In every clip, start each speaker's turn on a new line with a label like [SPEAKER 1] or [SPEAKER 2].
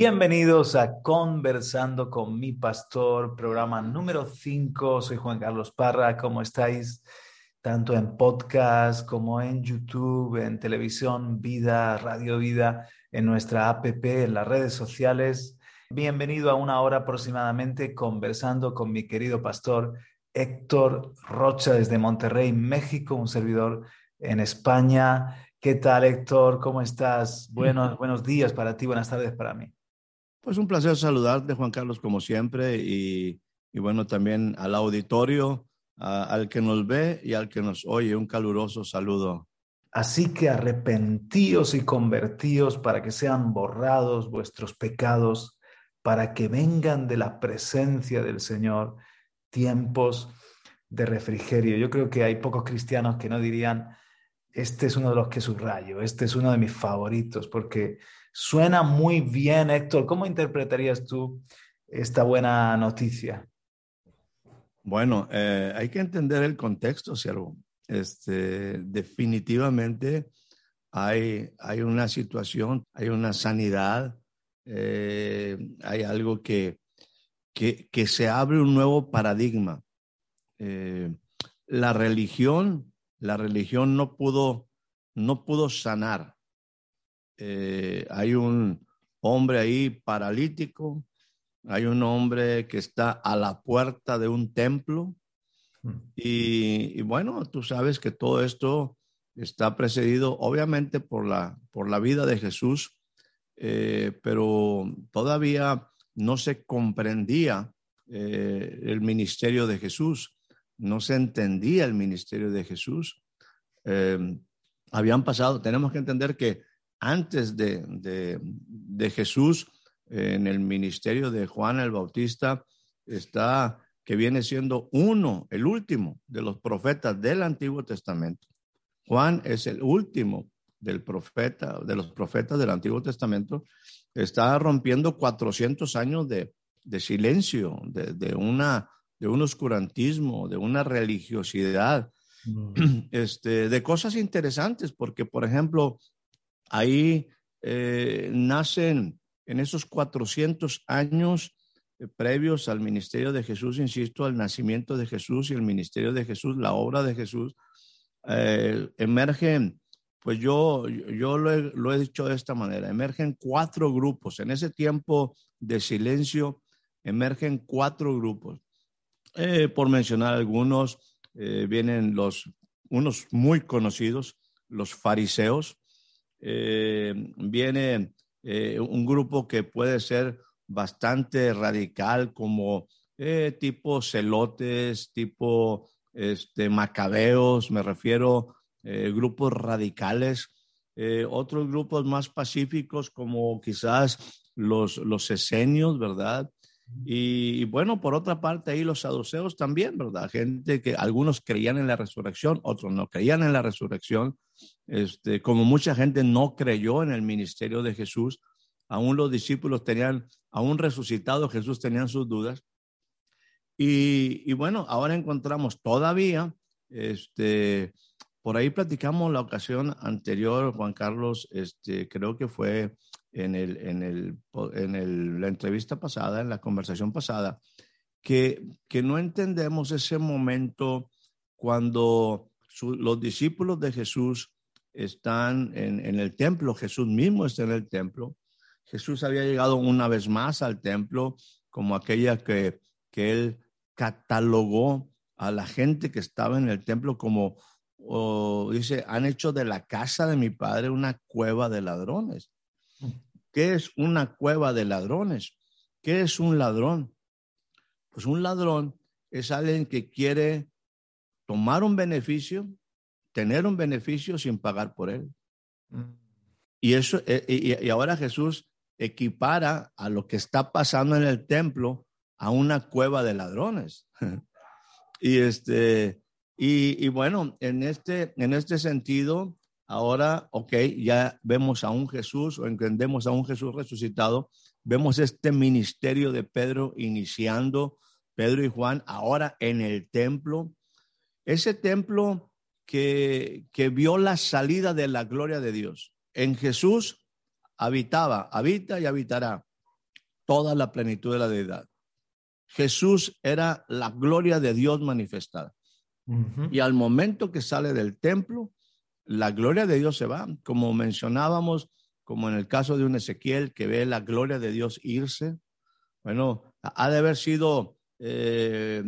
[SPEAKER 1] Bienvenidos a Conversando con mi pastor, programa número 5. Soy Juan Carlos Parra. ¿Cómo estáis? Tanto en podcast como en YouTube, en televisión, vida, radio vida, en nuestra app, en las redes sociales. Bienvenido a una hora aproximadamente conversando con mi querido pastor Héctor Rocha desde Monterrey, México, un servidor en España. ¿Qué tal, Héctor? ¿Cómo estás? Buenos, buenos días para ti, buenas tardes para mí.
[SPEAKER 2] Pues un placer saludarte, Juan Carlos, como siempre, y, y bueno, también al auditorio, al que nos ve y al que nos oye, un caluroso saludo.
[SPEAKER 1] Así que arrepentíos y convertíos para que sean borrados vuestros pecados, para que vengan de la presencia del Señor tiempos de refrigerio. Yo creo que hay pocos cristianos que no dirían, este es uno de los que subrayo, este es uno de mis favoritos, porque Suena muy bien, Héctor. ¿Cómo interpretarías tú esta buena noticia?
[SPEAKER 2] Bueno, eh, hay que entender el contexto, siervo. Este, definitivamente hay, hay una situación, hay una sanidad, eh, hay algo que, que, se abre un nuevo paradigma. Eh, la religión, la religión no pudo, no pudo sanar eh, hay un hombre ahí paralítico, hay un hombre que está a la puerta de un templo. Hmm. Y, y, bueno, tú sabes que todo esto está precedido obviamente por la, por la vida de Jesús, eh, pero todavía no se comprendía eh, el ministerio de Jesús, no se entendía el ministerio de Jesús. Eh, habían pasado, tenemos que entender que antes de, de, de Jesús, en el ministerio de Juan el Bautista, está que viene siendo uno, el último de los profetas del Antiguo Testamento. Juan es el último del profeta, de los profetas del Antiguo Testamento. Está rompiendo 400 años de, de silencio, de, de, una, de un oscurantismo, de una religiosidad, mm. este, de cosas interesantes, porque, por ejemplo, Ahí eh, nacen en esos 400 años eh, previos al ministerio de Jesús, insisto, al nacimiento de Jesús y el ministerio de Jesús, la obra de Jesús, eh, emergen, pues yo, yo lo he, dicho de esta manera, emergen cuatro grupos. En ese tiempo de silencio, emergen cuatro grupos. Por mencionar algunos, vienen los, unos muy conocidos, los fariseos, eh, viene eh, un grupo que puede ser bastante radical, como eh, tipo celotes, tipo este, macabeos, me refiero eh, grupos radicales, otros grupos más pacíficos, como quizás los, los esenios, ¿verdad? Y, bueno, por otra parte, ahí los saduceos también, ¿verdad? Gente que algunos creían en la resurrección, otros no creían en la resurrección. Este, como mucha gente no creyó en el ministerio de Jesús, aún los discípulos tenían, aún resucitado Jesús tenían sus dudas. Y, y bueno, ahora encontramos todavía, este, por ahí platicamos la ocasión anterior, Juan Carlos, este, creo que fue en, el, en, el, en el, la entrevista pasada, en la conversación pasada, que, que no entendemos ese momento cuando los discípulos de Jesús están en, en, el templo, Jesús mismo está en el templo, Jesús había llegado una vez más al templo como aquella que, que él catalogó a la gente que estaba en el templo como, oh, dice, han hecho de la casa de mi padre una cueva de ladrones. ¿Qué es una cueva de ladrones? ¿Qué es un ladrón? Pues un ladrón es alguien que quiere tomar un beneficio, tener un beneficio sin pagar por él. Mm. Y eso, eh, y, y, ahora Jesús equipara a lo que está pasando en el templo a una cueva de ladrones. Y este, y, y bueno, en este, en este sentido, ahora, ok, ya vemos a un Jesús o entendemos a un Jesús resucitado, vemos este ministerio de Pedro iniciando, Pedro y Juan, ahora en el templo. Ese templo que, que vio la salida de la gloria de Dios. En Jesús habitaba, habita y habitará toda la plenitud de la deidad. Jesús era la gloria de Dios manifestada. Y al momento que sale del templo, la gloria de Dios se va, como mencionábamos, como en el caso de un Ezequiel que ve la gloria de Dios irse. Bueno, ha de haber sido, eh,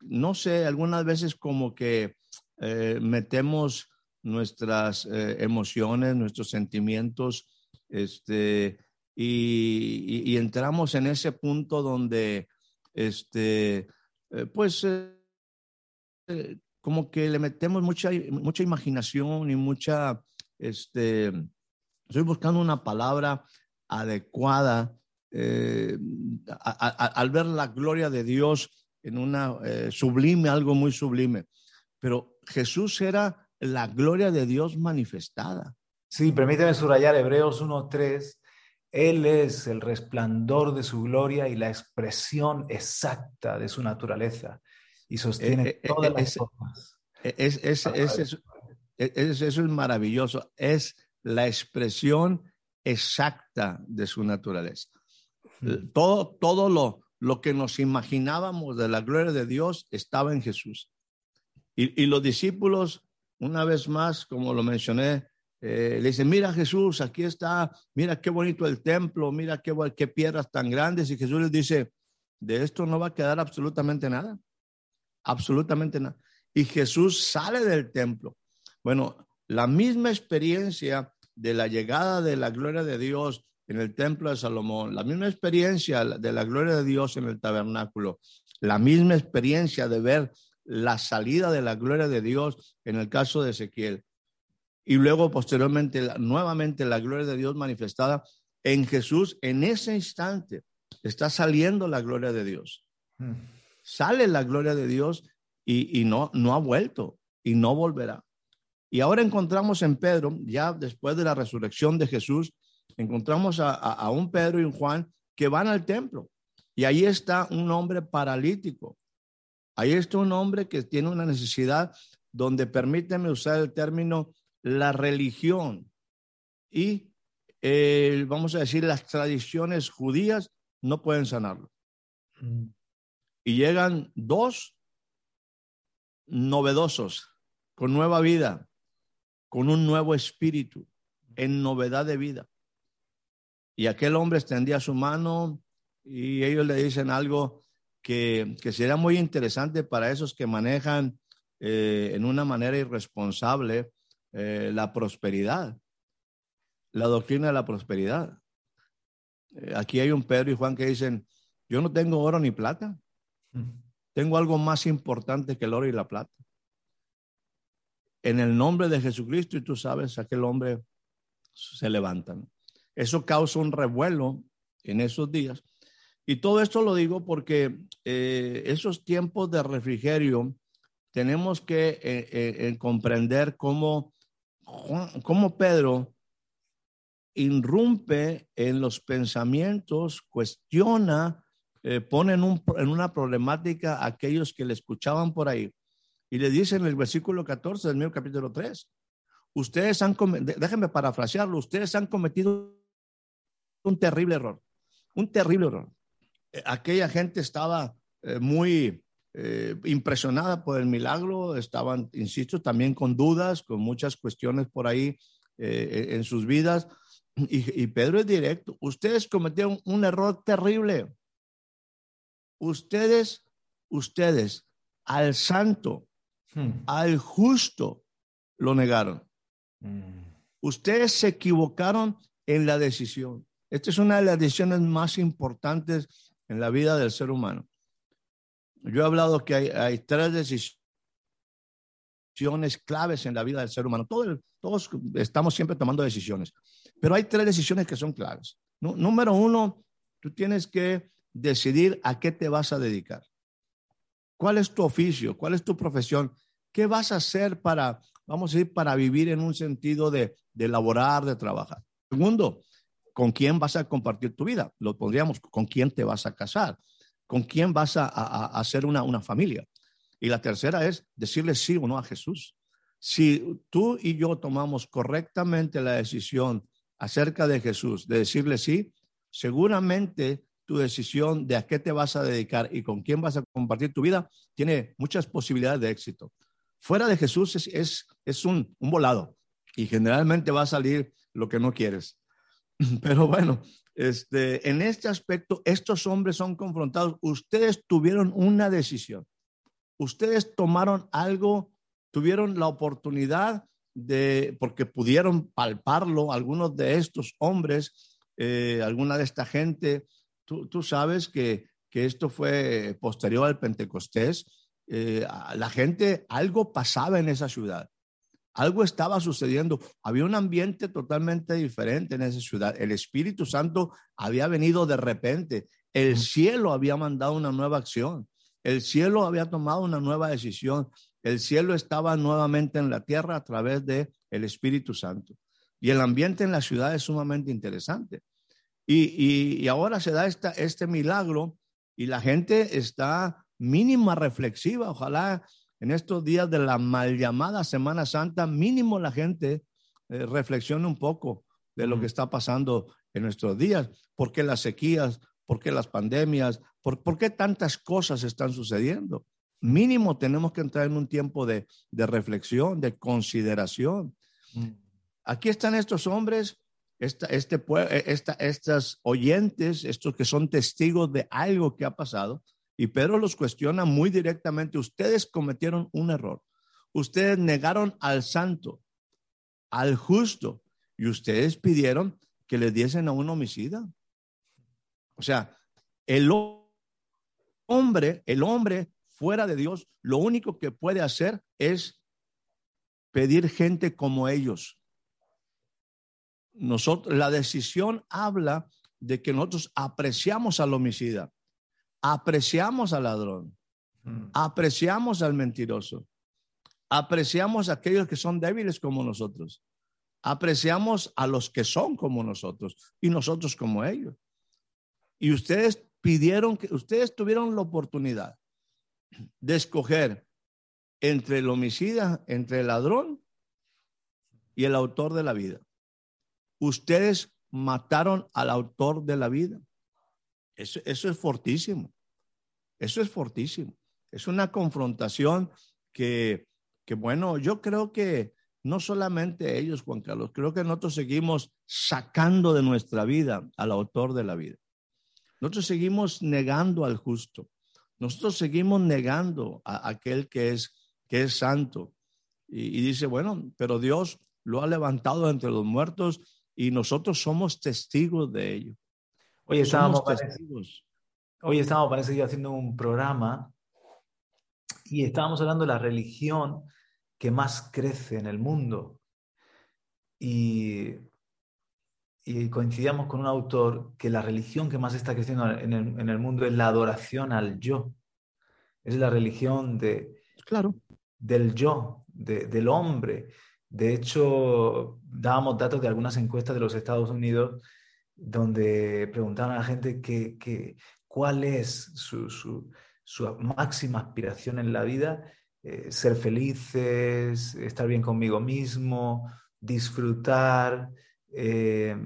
[SPEAKER 2] no sé, algunas veces como que eh, metemos nuestras eh, emociones, nuestros sentimientos, este, y, y, entramos en ese punto donde, este, pues, como que le metemos mucha, mucha imaginación y mucha, este, estoy buscando una palabra adecuada eh, al ver la gloria de Dios en una eh, sublime, algo muy sublime. Pero Jesús era la gloria de Dios manifestada.
[SPEAKER 1] Sí, permíteme subrayar Hebreos 1.3. Él es el resplandor de su gloria y la expresión exacta de su naturaleza y sostiene eh, todas las cosas.
[SPEAKER 2] eso es maravilloso. Es la expresión exacta de su naturaleza. Mm. Todo, todo lo, lo que nos imaginábamos de la gloria de Dios estaba en Jesús. Y, los discípulos, una vez más, como lo mencioné, eh, le dicen, mira Jesús, aquí está, mira qué bonito el templo, mira qué, qué piedras tan grandes. Y Jesús les dice, de esto no va a quedar absolutamente nada, absolutamente nada. Y Jesús sale del templo. Bueno, la misma experiencia de la llegada de la gloria de Dios en el templo de Salomón, la misma experiencia de la gloria de Dios en el tabernáculo, la misma experiencia de ver la salida de la gloria de Dios en el caso de Ezequiel. Y luego posteriormente, nuevamente la gloria de Dios manifestada en Jesús, en ese instante está saliendo la gloria de Dios. Hmm. Sale la gloria de Dios y, no, ha vuelto y no volverá. Y ahora encontramos en Pedro, ya después de la resurrección de Jesús, encontramos a, un Pedro y un Juan que van al templo. Y ahí está un hombre paralítico. Ahí está un hombre que tiene una necesidad donde permíteme usar el término la religión y vamos a decir las tradiciones judías no pueden sanarlo. Y llegan dos novedosos con nueva vida, con un nuevo espíritu, en novedad de vida. Y aquel hombre extendía su mano y ellos le dicen algo que, que sería muy interesante para esos que manejan eh, en una manera irresponsable eh, la prosperidad, la doctrina de la prosperidad. Eh, aquí hay un Pedro y Juan que dicen, yo no tengo oro ni plata, tengo algo más importante que el oro y la plata en el nombre de Jesucristo y tú sabes, aquel hombre se levanta. Eso causa un revuelo en esos días. Y todo esto lo digo porque eh, esos tiempos de refrigerio tenemos que eh, eh, comprender cómo, cómo Pedro irrumpe en los pensamientos, cuestiona, pone en, en una problemática a aquellos que le escuchaban por ahí y le dice en el versículo 14 del mismo capítulo 3, ustedes han, déjenme parafrasearlo, ustedes han cometido un terrible error, un terrible error. Eh, aquella gente estaba eh, muy eh, impresionada por el milagro, estaban, insisto, también con dudas, con muchas cuestiones por ahí en sus vidas. Y, y Pedro es directo, ustedes cometieron un error terrible. Ustedes, ustedes, al santo, Hmm. Al justo lo negaron. Hmm. Ustedes se equivocaron en la decisión. Esta es una de las decisiones más importantes en la vida del ser humano. Yo he hablado que hay, tres decisiones claves en la vida del ser humano. todos estamos siempre tomando decisiones, pero hay tres decisiones que son claves. número uno, tú tienes que decidir a qué te vas a dedicar. ¿Cuál es tu oficio? ¿Cuál es tu profesión? ¿Qué vas a hacer para, vamos a decir, para vivir en un sentido de, de laborar, de trabajar? Segundo, ¿con quién vas a compartir tu vida? Lo pondríamos, ¿con quién te vas a casar? ¿Con quién vas a, a, a hacer una, una familia? Y la tercera es decirle sí o no a Jesús. Si tú y yo tomamos correctamente la decisión acerca de Jesús, de decirle sí, seguramente tu decisión de a qué te vas a dedicar y con quién vas a compartir tu vida tiene muchas posibilidades de éxito. Fuera de Jesús es, es, un, un volado y generalmente va a salir lo que no quieres. Pero bueno, este, en este aspecto, estos hombres son confrontados. Ustedes tuvieron una decisión. Ustedes tomaron algo, tuvieron la oportunidad de, porque pudieron palparlo, algunos de estos hombres, eh, alguna de esta gente, tú, tú sabes que, que, esto fue posterior al Pentecostés, eh, la gente, algo pasaba en esa ciudad. Algo estaba sucediendo. Había un ambiente totalmente diferente en esa ciudad. El Espíritu Santo había venido de repente. El cielo había mandado una nueva acción. El cielo había tomado una nueva decisión. El cielo estaba nuevamente en la tierra a través de el Espíritu Santo. Y el ambiente en la ciudad es sumamente interesante. Y, y, y ahora se da esta, este milagro y la gente está mínima reflexiva. Ojalá en estos días de la mal llamada Semana Santa, mínimo la gente eh, reflexione un poco de lo que está pasando en nuestros días, por qué las sequías, por qué las pandemias, por, por qué tantas cosas están sucediendo. Mínimo tenemos que entrar en un tiempo de, de reflexión, de consideración. Mm. Aquí están estos hombres, esta, este, e, esta, estas oyentes, estos que son testigos de algo que ha pasado, y Pedro los cuestiona muy directamente, ustedes cometieron un error. Ustedes negaron al santo, al justo, y ustedes pidieron que le diesen a un homicida. O sea, el hombre, el hombre fuera de Dios, lo único que puede hacer es pedir gente como ellos. Nosotros, la decisión habla de que nosotros apreciamos al homicida apreciamos al ladrón, mm. apreciamos al mentiroso, apreciamos a aquellos que son débiles como nosotros, apreciamos a los que son como nosotros y nosotros como ellos. Y ustedes pidieron que, ustedes tuvieron la oportunidad de escoger entre el homicida, entre el ladrón y el autor de la vida. Ustedes mataron al autor de la vida. Eso, es fortísimo. Eso es fortísimo. Es una confrontación que, que, bueno, yo creo que no solamente ellos, Juan Carlos, creo que nosotros seguimos sacando de nuestra vida al autor de la vida. Nosotros seguimos negando al justo. Nosotros seguimos negando a aquel que es, que es santo. Y dice, bueno, pero Dios lo ha levantado entre los muertos y nosotros somos testigos de ello.
[SPEAKER 1] Hoy estábamos, hoy estábamos, parece que haciendo un programa y estábamos hablando de la religión que más crece en el mundo. Y, y coincidíamos con un autor que la religión que más está creciendo en el, en el mundo es la adoración al yo. Es la religión de,
[SPEAKER 2] claro.
[SPEAKER 1] del yo, de, del hombre. De hecho, dábamos datos de algunas encuestas de los Estados Unidos donde preguntaban a la gente que, cuál es su, máxima aspiración en la vida, eh, ser felices, estar bien conmigo mismo, disfrutar, eh,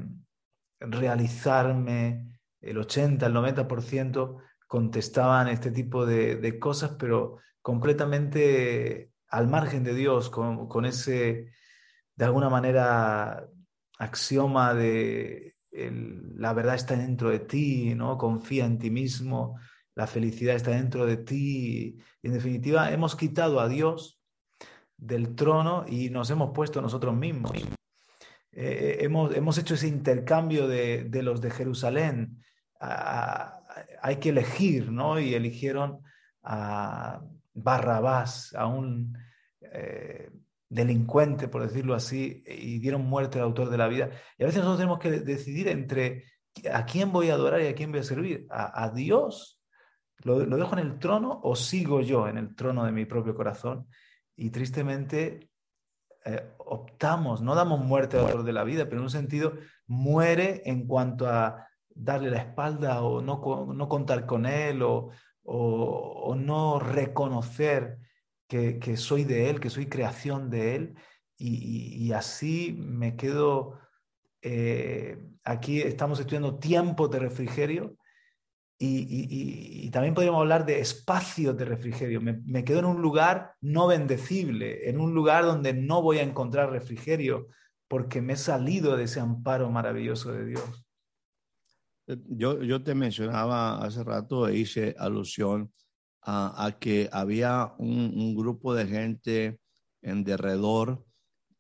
[SPEAKER 1] realizarme. El 80, el 90% contestaban este tipo de, cosas, pero completamente al margen de Dios, con, ese, de alguna manera, axioma de la verdad está dentro de ti, ¿no? Confía en ti mismo, la felicidad está dentro de ti. Y en definitiva, hemos quitado a Dios del trono y nos hemos puesto nosotros mismos. Eh, eh, hemos, hemos, hecho ese intercambio de, de los de Jerusalén. hay que elegir, ¿no? Y eligieron a Barrabás, a un eh, delincuente, por decirlo así, y dieron muerte al autor de la vida. Y a veces nosotros tenemos que decidir entre a quién voy a adorar y a quién voy a servir, a, Dios ¿Lo, dejo en el trono o sigo yo en el trono de mi propio corazón? Y tristemente eh, optamos, no damos muerte al autor de la vida, pero en un sentido muere en cuanto a darle la espalda o no, no contar con él o, o- no reconocer que, soy de él, que soy creación de él. Y, así me quedo, eh, aquí estamos estudiando tiempos de refrigerio y, también podríamos hablar de espacios de refrigerio. Me quedo en un lugar no bendecible, en un lugar donde no voy a encontrar refrigerio porque me he salido de ese amparo maravilloso de Dios.
[SPEAKER 2] Eh, Yo, yo te mencionaba hace rato e hice alusión a, a que había un, un grupo de gente en derredor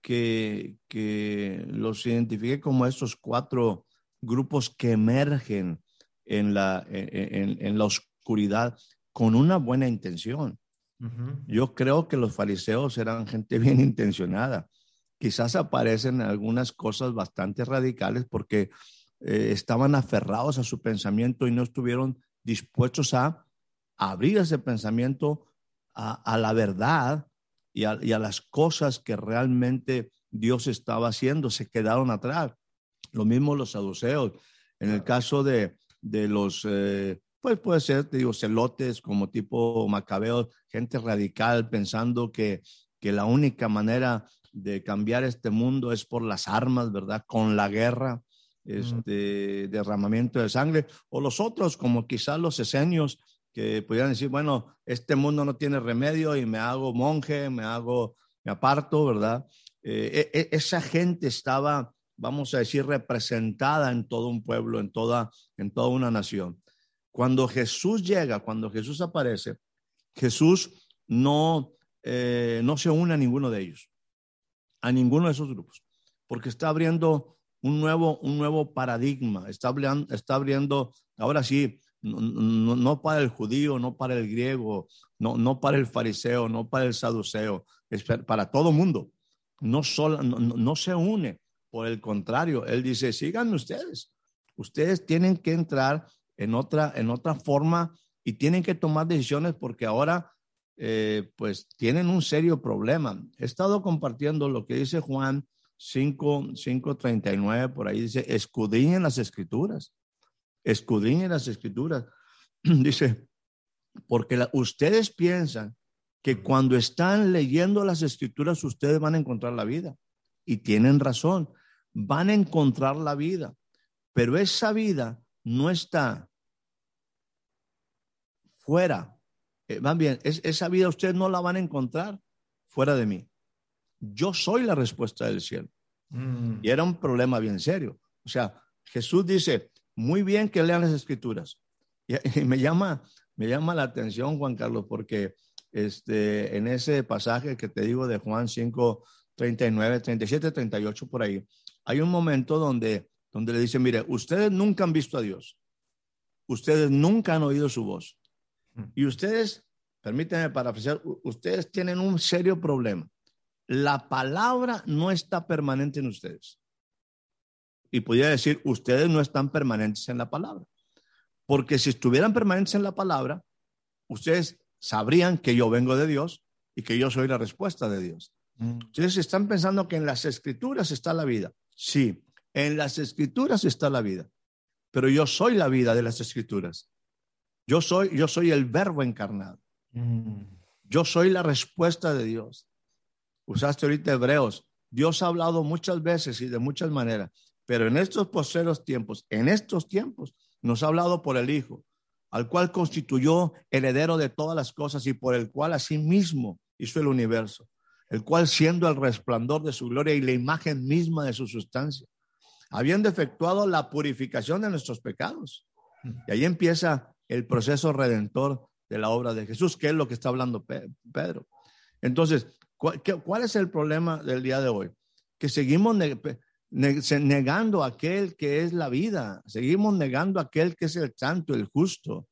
[SPEAKER 2] que, que los identifiqué como estos cuatro grupos que emergen en la, en, en- en la oscuridad con una buena intención. Yo creo que los fariseos eran gente bien intencionada. Quizás aparecen algunas cosas bastante radicales porque eh, estaban aferrados a su pensamiento y no estuvieron dispuestos a abrir ese pensamiento a, a la verdad y a, y a las cosas que realmente Dios estaba haciendo. Se quedaron atrás. Lo mismo los saduceos. En el caso de, de los, eh, pues puede ser, te digo, celotes como tipo macabeos, gente radical pensando que, que la única manera de cambiar este mundo es por las armas, ¿verdad? Con la guerra, este, derramamiento de sangre, o los otros, como quizás los esenios, que pudieran decir, bueno, este mundo no tiene remedio y me hago monje, me hago, me aparto, ¿verdad? Eh, e- e- esa gente estaba, vamos a decir, representada en todo un pueblo, en toda, en toda una nación. Cuando Jesús llega, cuando Jesús aparece, Jesús no, eh, no se une a ninguno de ellos, a ninguno de esos grupos, porque está abriendo un nuevo, un nuevo paradigma, está abriendo, ahora sí, no, no, para el judío, no para el griego, no, no para el fariseo, no para el saduceo, es para todo mundo. No, solo, no, no se une, por el contrario, él dice, síganme ustedes, ustedes tienen que entrar en otra, en otra forma y tienen que tomar decisiones porque ahora eh, pues tienen un serio problema. He estado compartiendo lo que dice Juan 5, 5.39, por ahí dice, escudriñen las escrituras, escudriñen las escrituras. dice, porque la, ustedes piensan que cuando están leyendo las escrituras ustedes van a encontrar la vida. Y tienen razón, van a encontrar la vida, pero esa vida no está fuera. Eh, van bien, es, esa vida ustedes no la van a encontrar fuera de mí. Yo soy la respuesta del cielo.
[SPEAKER 1] Mm.
[SPEAKER 2] Y era un problema bien serio. O sea, Jesús dice, muy bien que lean las escrituras. Y, y me, llama, me llama la atención, Juan Carlos, porque este, en ese pasaje que te digo de Juan 5, 39, 37, 38, por ahí, hay un momento donde, donde le dice, mire, ustedes nunca han visto a Dios. Ustedes nunca han oído su voz. Y ustedes, permítanme parafrasear, ustedes tienen un serio problema. La palabra no está permanente en ustedes. Y podría decir, ustedes no están permanentes en la palabra. Porque si estuvieran permanentes en la palabra, ustedes sabrían que yo vengo de Dios y que yo soy la respuesta de Dios. Ustedes están pensando que en las escrituras está la vida. Sí, en las escrituras está la vida. Pero yo soy la vida de las escrituras. Yo soy, yo soy el verbo encarnado.
[SPEAKER 1] Mm.
[SPEAKER 2] Yo soy la respuesta de Dios. Usaste ahorita hebreos. Dios ha hablado muchas veces y de muchas maneras, pero en estos posteros tiempos, en estos tiempos, nos ha hablado por el Hijo, al cual constituyó heredero de todas las cosas y por el cual asimismo hizo el universo, el cual siendo el resplandor de su gloria y la imagen misma de su sustancia, habiendo efectuado la purificación de nuestros pecados. Y ahí empieza el proceso redentor de la obra de Jesús, que es lo que está hablando Pedro. Entonces, ¿cuál, qué, cuál es el problema del día de hoy? Que seguimos ne ne negando a aquel que es la vida, seguimos negando a aquel que es el santo, el justo,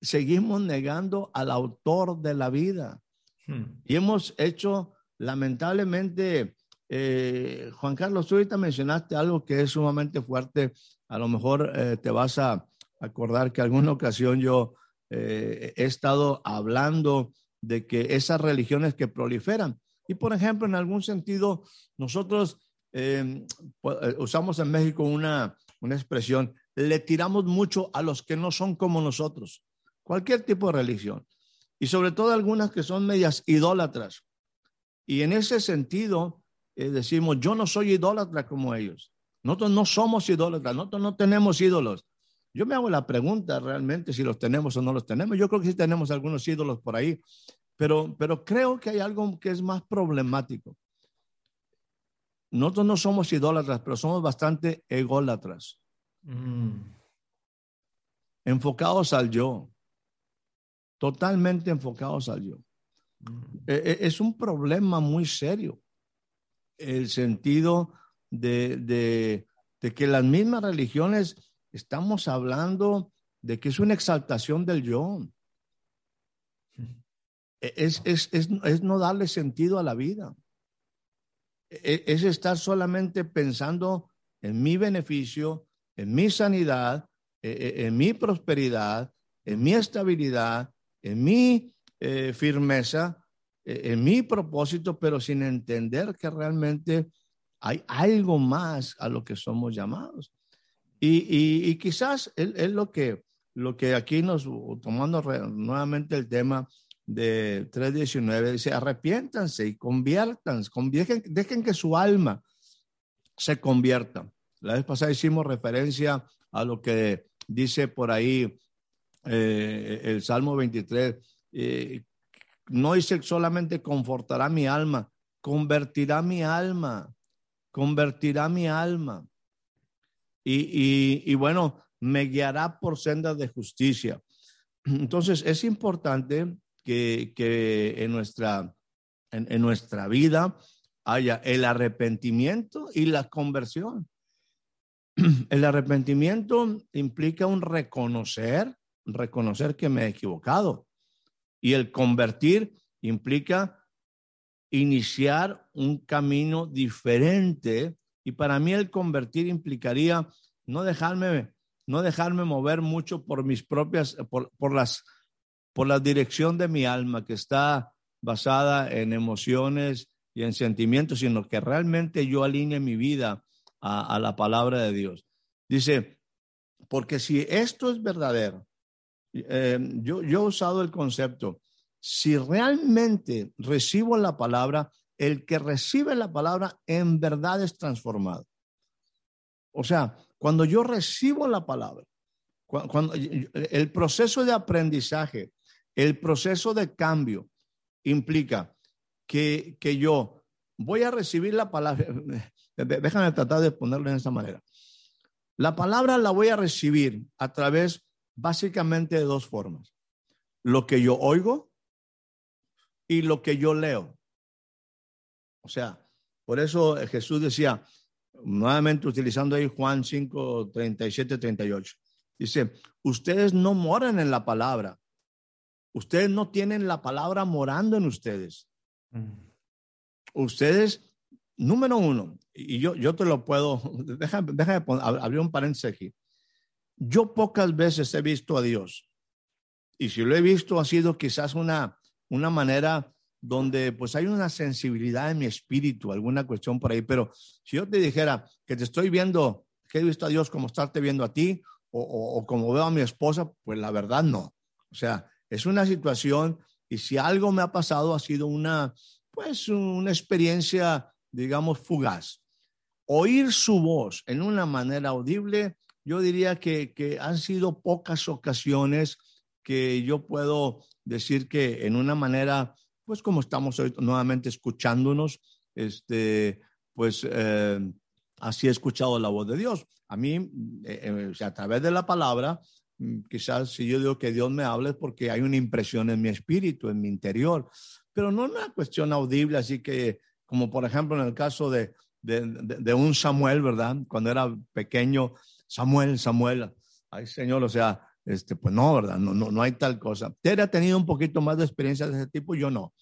[SPEAKER 2] seguimos negando al autor de la vida. Hmm. Y hemos hecho, lamentablemente, eh, Juan Carlos, tú ahorita mencionaste algo que es sumamente fuerte. A lo mejor eh, te vas a acordar que alguna ocasión yo eh, he estado hablando de que esas religiones que proliferan. Y por ejemplo, en algún sentido, nosotros pues, eh, usamos en México una, una expresión, le tiramos mucho a los que no son como nosotros, cualquier tipo de religión, y sobre todo algunas que son medias idólatras. Y en ese sentido, eh, decimos, yo no soy idólatra como ellos. Nosotros no somos idólatras, nosotros no tenemos ídolos. Yo me hago la pregunta realmente si los tenemos o no los tenemos. Yo creo que sí tenemos algunos ídolos por ahí, pero, pero creo que hay algo que es más problemático. Nosotros no somos idólatras, pero somos bastante ególatras.
[SPEAKER 1] Mm.
[SPEAKER 2] Enfocados al yo. Totalmente enfocados al yo.
[SPEAKER 1] Mm.
[SPEAKER 2] E- e- Es un problema muy serio. El sentido de, de, de que las mismas religiones estamos hablando de que es una exaltación del yo. E- Es, es, es, es no darle sentido a la vida. E- Es estar solamente pensando en mi beneficio, en mi sanidad, e- en mi prosperidad, en mi estabilidad, en mi eh, firmeza, en mi propósito, pero sin entender que realmente hay algo más a lo que somos llamados. Y, quizás es, es lo, que, lo que aquí nos, tomando nuevamente el tema de 3.19, dice, arrepiéntanse y convierten- dejen que su alma se convierta. La vez pasada hicimos referencia a lo que dice por ahí eh, el Salmo 23. eh, no dice solamente confortará mi alma, convertirá mi alma, convertirá mi alma. Y, bueno, me guiará por sendas de justicia. Entonces, es importante que, que en, nuestra, en nuestra vida haya el arrepentimiento y la conversión. El arrepentimiento implica un reconocer, reconocer que me he equivocado. Y el convertir implica iniciar un camino diferente. Y para mí el convertir implicaría no dejarme, no dejarme mover mucho por mis propias, por, por las, por la dirección de mi alma que está basada en emociones y en sentimientos, sino que realmente yo alinee mi vida a, a la palabra de Dios. Dice, porque si esto es verdadero, eh, yo, yo he usado el concepto, si realmente recibo la palabra, el que recibe la palabra en verdad es transformado. O sea, cuando yo recibo la palabra, el proceso de aprendizaje, el proceso de cambio implica que, que yo voy a recibir la palabra. Déjame tratar de ponerlo en esta manera. La palabra la voy a recibir a través básicamente de dos formas. Lo que yo oigo y lo que yo leo. O sea, por eso Jesús decía, nuevamente utilizando ahí Juan 5, 37, 38, dice, ustedes no moran en la palabra, ustedes no tienen la palabra morando en ustedes.
[SPEAKER 1] Mm.
[SPEAKER 2] Ustedes, número uno, y yo, yo te lo puedo, déjame, déjame abrir un paréntesis aquí. Yo pocas veces he visto a Dios. Y si lo he visto, ha sido quizás una, una manera donde pues hay una sensibilidad en mi espíritu, alguna cuestión por ahí. Pero si yo te dijera que te estoy viendo, que he visto a Dios como estarte viendo a ti o, o- como veo a mi esposa, pues la verdad no. O sea, es una situación y si algo me ha pasado ha sido una, pues una experiencia, digamos, fugaz. Oír su voz en una manera audible, yo diría que, que han sido pocas ocasiones que yo puedo decir que en una manera, pues como estamos hoy nuevamente escuchándonos, este, pues eh, así he escuchado la voz de Dios. A mí, eh, eh, a través de la palabra, mm, quizás si yo digo que Dios me habla es porque hay una impresión en mi espíritu, en mi interior, pero no una cuestión audible, así que como por ejemplo en el caso de, de, de- de un Samuel, ¿verdad? Cuando era pequeño, Samuel, Samuel, ay Señor, o sea, este, pues no, ¿verdad? No, no, no hay tal cosa. Tere ha tenido un poquito más de experiencia de ese tipo, yo no.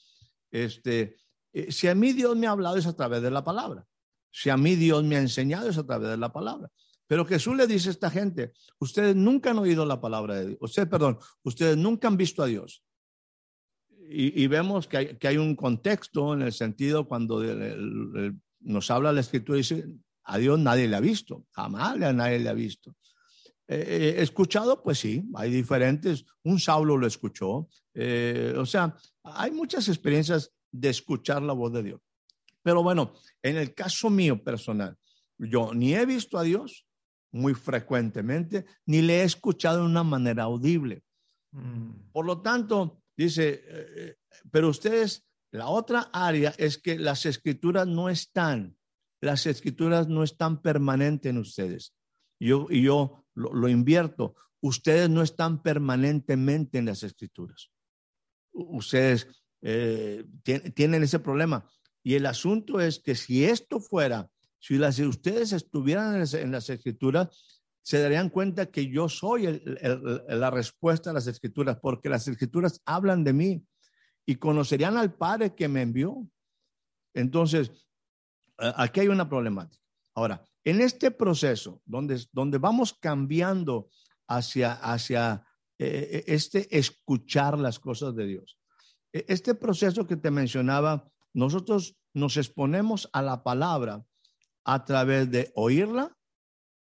[SPEAKER 2] Este, eh, si a mí Dios me ha hablado es a través de la palabra. Si a mí Dios me ha enseñado es a través de la palabra. Pero Jesús le dice a esta gente, ustedes nunca han oído la palabra de Dios, ustedes, perdón, ustedes nunca han visto a Dios. Y, y vemos que hay, que hay, un contexto en el sentido cuando el, el, el, nos habla la escritura, dice, a Dios nadie le ha visto, jamás a nadie le ha visto. Eh, escuchado, pues sí, hay diferentes. Un Saulo lo escuchó. Eh, o sea, hay muchas experiencias de escuchar la voz de Dios. Pero bueno, en el caso mío personal, yo ni he visto a Dios muy frecuentemente, ni le he escuchado de una manera audible. Mm. Por lo tanto, dice, eh, pero ustedes, la otra área es que las escrituras no están, las escrituras no están permanentes en ustedes. Yo, y yo lo, invierto. Ustedes no están permanentemente en las escrituras. Ustedes eh, tienen ese problema. Y el asunto es que si esto fuera, si, las, si ustedes estuvieran en las, escrituras, se darían cuenta que yo soy la respuesta a las escrituras, porque las escrituras hablan de mí y conocerían al Padre que me envió. Entonces, aquí hay una problemática. Ahora, en este proceso, donde, donde vamos cambiando hacia, hacia eh, este escuchar las cosas de Dios, e, este proceso que te mencionaba, nosotros nos exponemos a la palabra a través de oírla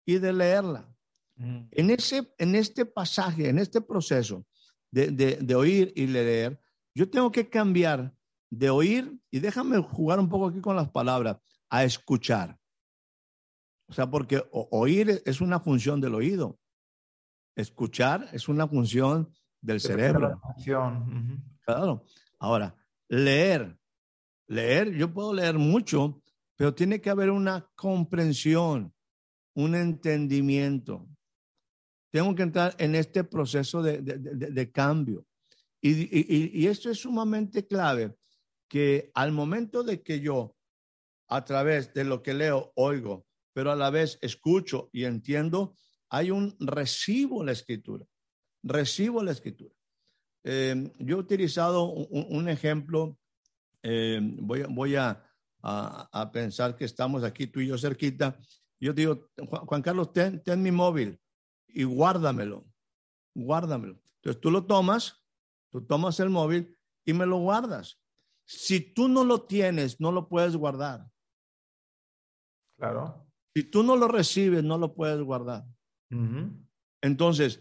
[SPEAKER 2] y de leerla. Mm. En, ese, en este pasaje, en este proceso de, de, de oír y leer, yo tengo que cambiar de oír, y déjame jugar un poco aquí con las palabras, a escuchar. O sea, porque oír es una función del oído. Escuchar es una función del cerebro. Claro. Ahora, leer. Leer, yo puedo leer mucho, pero tiene que haber una comprensión, un entendimiento. Tengo que entrar en este proceso de, de, de, de cambio. Y, y, y esto es sumamente clave, que al momento de que yo, a través de lo que leo, oigo, pero a la vez escucho y entiendo, hay un recibo la escritura, recibo la escritura. Eh, yo he utilizado un, un ejemplo, eh, voy, voy a, a, a, pensar que estamos aquí tú y yo cerquita. Yo digo, Juan, Juan Carlos, ten, ten mi móvil y guárdamelo, guárdamelo. Entonces tú lo tomas, tú tomas el móvil y me lo guardas. Si tú no lo tienes, no lo puedes guardar.
[SPEAKER 1] Claro.
[SPEAKER 2] Si tú no lo recibes, no lo puedes guardar. Uh -huh. Entonces,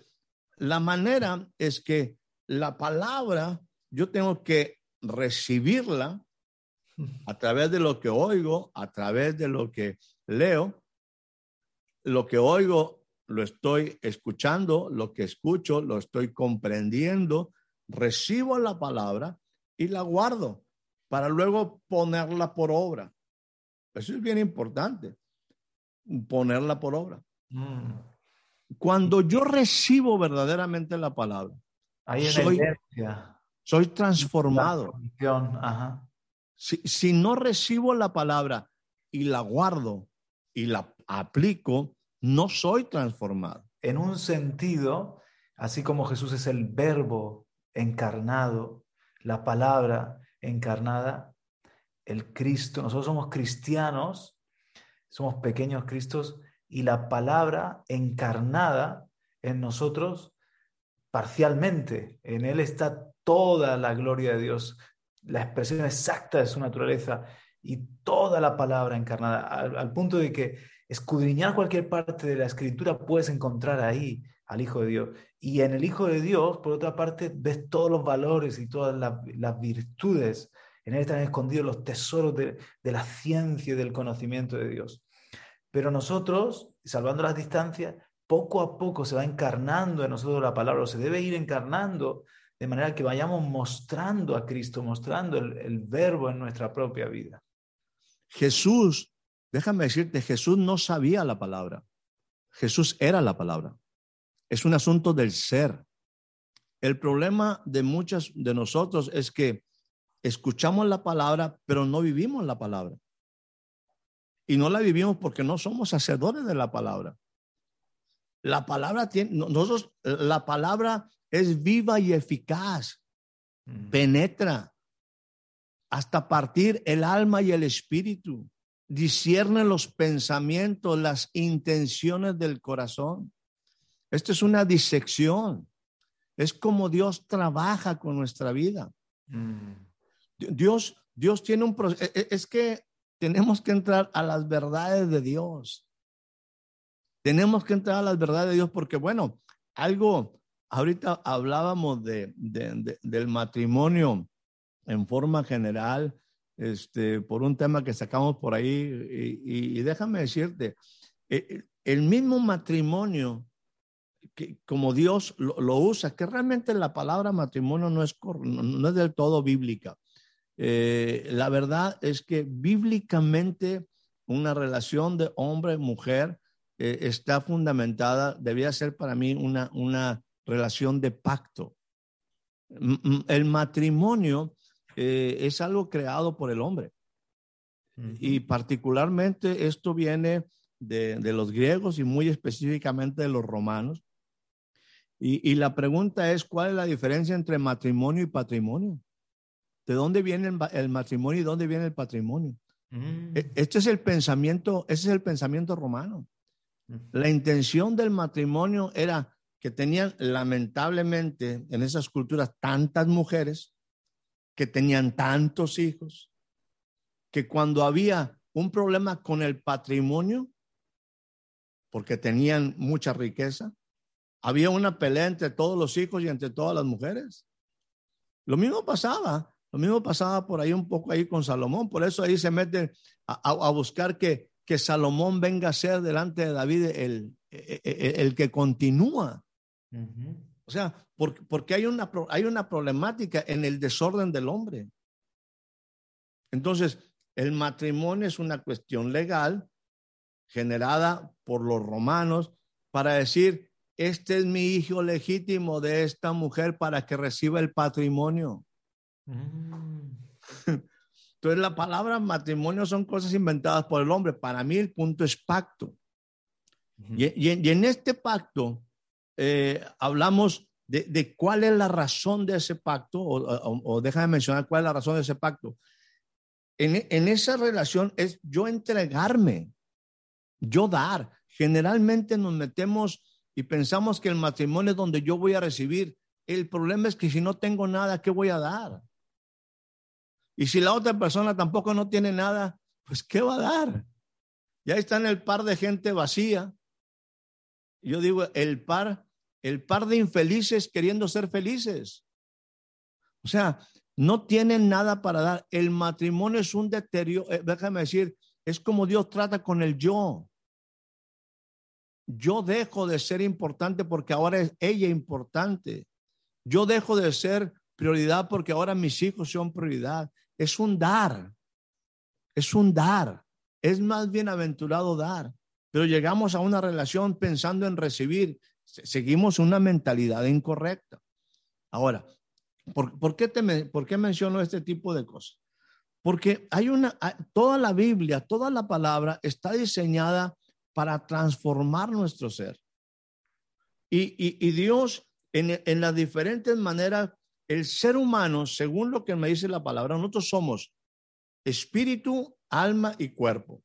[SPEAKER 2] la manera es que la palabra, yo tengo que recibirla a través de lo que oigo, a través de lo que leo. Lo que oigo lo estoy escuchando, lo que escucho lo estoy comprendiendo, recibo la palabra y la guardo para luego ponerla por obra. Eso es bien importante ponerla por obra. Mm. Cuando yo recibo verdaderamente la palabra,
[SPEAKER 1] Ahí
[SPEAKER 2] soy, soy, transformado.
[SPEAKER 1] Ajá.
[SPEAKER 2] Si, si, no recibo la palabra y la guardo y la aplico, no soy transformado.
[SPEAKER 1] En un sentido, así como Jesús es el verbo encarnado, la palabra encarnada, el Cristo, nosotros somos cristianos somos pequeños Cristos y la palabra encarnada en nosotros parcialmente. En Él está toda la gloria de Dios, la expresión exacta de su naturaleza y toda la palabra encarnada, al, punto de que escudriñar cualquier parte de la escritura puedes encontrar ahí al Hijo de Dios. Y en el Hijo de Dios, por otra parte, ves todos los valores y todas las, virtudes en él están escondidos los tesoros de, la ciencia y del conocimiento de Dios. Pero nosotros, salvando las distancias, poco a poco se va encarnando en nosotros la palabra, o se debe ir encarnando de manera que vayamos mostrando a Cristo, mostrando el, verbo en nuestra propia vida.
[SPEAKER 2] Jesús, déjame decirte, Jesús no sabía la palabra. Jesús era la palabra. Es un asunto del ser. El problema de muchas de nosotros es que escuchamos la palabra, pero no vivimos la palabra. Y no la vivimos porque no somos hacedores de la palabra. La palabra tiene, nosotros, la palabra es viva y eficaz, mm. penetra hasta partir el alma y el espíritu, discierne los pensamientos, las intenciones del corazón. Esto es una disección. Es como Dios trabaja con nuestra vida.
[SPEAKER 1] Mm.
[SPEAKER 2] Dios, Dios tiene un proceso. Es que tenemos que entrar a las verdades de Dios. Tenemos que entrar a las verdades de Dios porque, bueno, algo, ahorita hablábamos de, de- de- del matrimonio en forma general, este, por un tema que sacamos por ahí, y, déjame decirte, eh, el mismo matrimonio, que, como Dios lo, lo usa, que realmente la palabra matrimonio no es, no es del todo bíblica. Eh, la verdad es que bíblicamente una relación de hombre-mujer eh, está fundamentada, debía ser para mí una, una relación de pacto. El matrimonio eh, es algo creado por el hombre y particularmente esto viene de, de los griegos y muy específicamente de los romanos. Y, y la pregunta es, ¿cuál es la diferencia entre matrimonio y patrimonio? ¿De dónde viene el, ma- el matrimonio y dónde viene el patrimonio?
[SPEAKER 1] Mm.
[SPEAKER 2] E- Este es el pensamiento, ese es el pensamiento romano. La intención del matrimonio era que tenían lamentablemente en esas culturas tantas mujeres, que tenían tantos hijos, que cuando había un problema con el patrimonio, porque tenían mucha riqueza, había una pelea entre todos los hijos y entre todas las mujeres. Lo mismo pasaba, lo mismo pasaba por ahí un poco ahí con Salomón, por eso ahí se mete a, a- a buscar que, que Salomón venga a ser delante de David el, el, el- el que continúa. O sea, porque, porque hay, una, hay una problemática en el desorden del hombre. Entonces, el matrimonio es una cuestión legal generada por los romanos para decir, este es mi hijo legítimo de esta mujer para que reciba el patrimonio.
[SPEAKER 1] Mm.
[SPEAKER 2] Entonces, la palabra matrimonio son cosas inventadas por el hombre. Para mí, el punto es pacto. Y, y en- y en este pacto eh, hablamos de, de cuál es la razón de ese pacto, o, o- o déjame mencionar cuál es la razón de ese pacto. En, en esa relación es yo entregarme, yo dar. Generalmente nos metemos y pensamos que el matrimonio es donde yo voy a recibir. El problema es que si no tengo nada, ¿qué voy a dar? Y si la otra persona tampoco no tiene nada, pues ¿qué va a dar? Ya está en el par de gente vacía. Yo digo, el par, el par de infelices queriendo ser felices. O sea, no tienen nada para dar. El matrimonio es un deterioro, eh, déjame decir, es como Dios trata con el yo. Yo dejo de ser importante porque ahora es ella importante. Yo dejo de ser prioridad porque ahora mis hijos son prioridad. Es un dar. Es un dar. Es más bienaventurado dar. Pero llegamos a una relación pensando en recibir. Se- Seguimos una mentalidad incorrecta. Ahora, ¿por, por qué, te por qué menciono este tipo de cosas? Porque hay una, toda la Biblia, toda la palabra está diseñada para transformar nuestro ser. Y, y- Dios, en las diferentes maneras, el ser humano, según lo que me dice la palabra, nosotros somos espíritu, alma y cuerpo.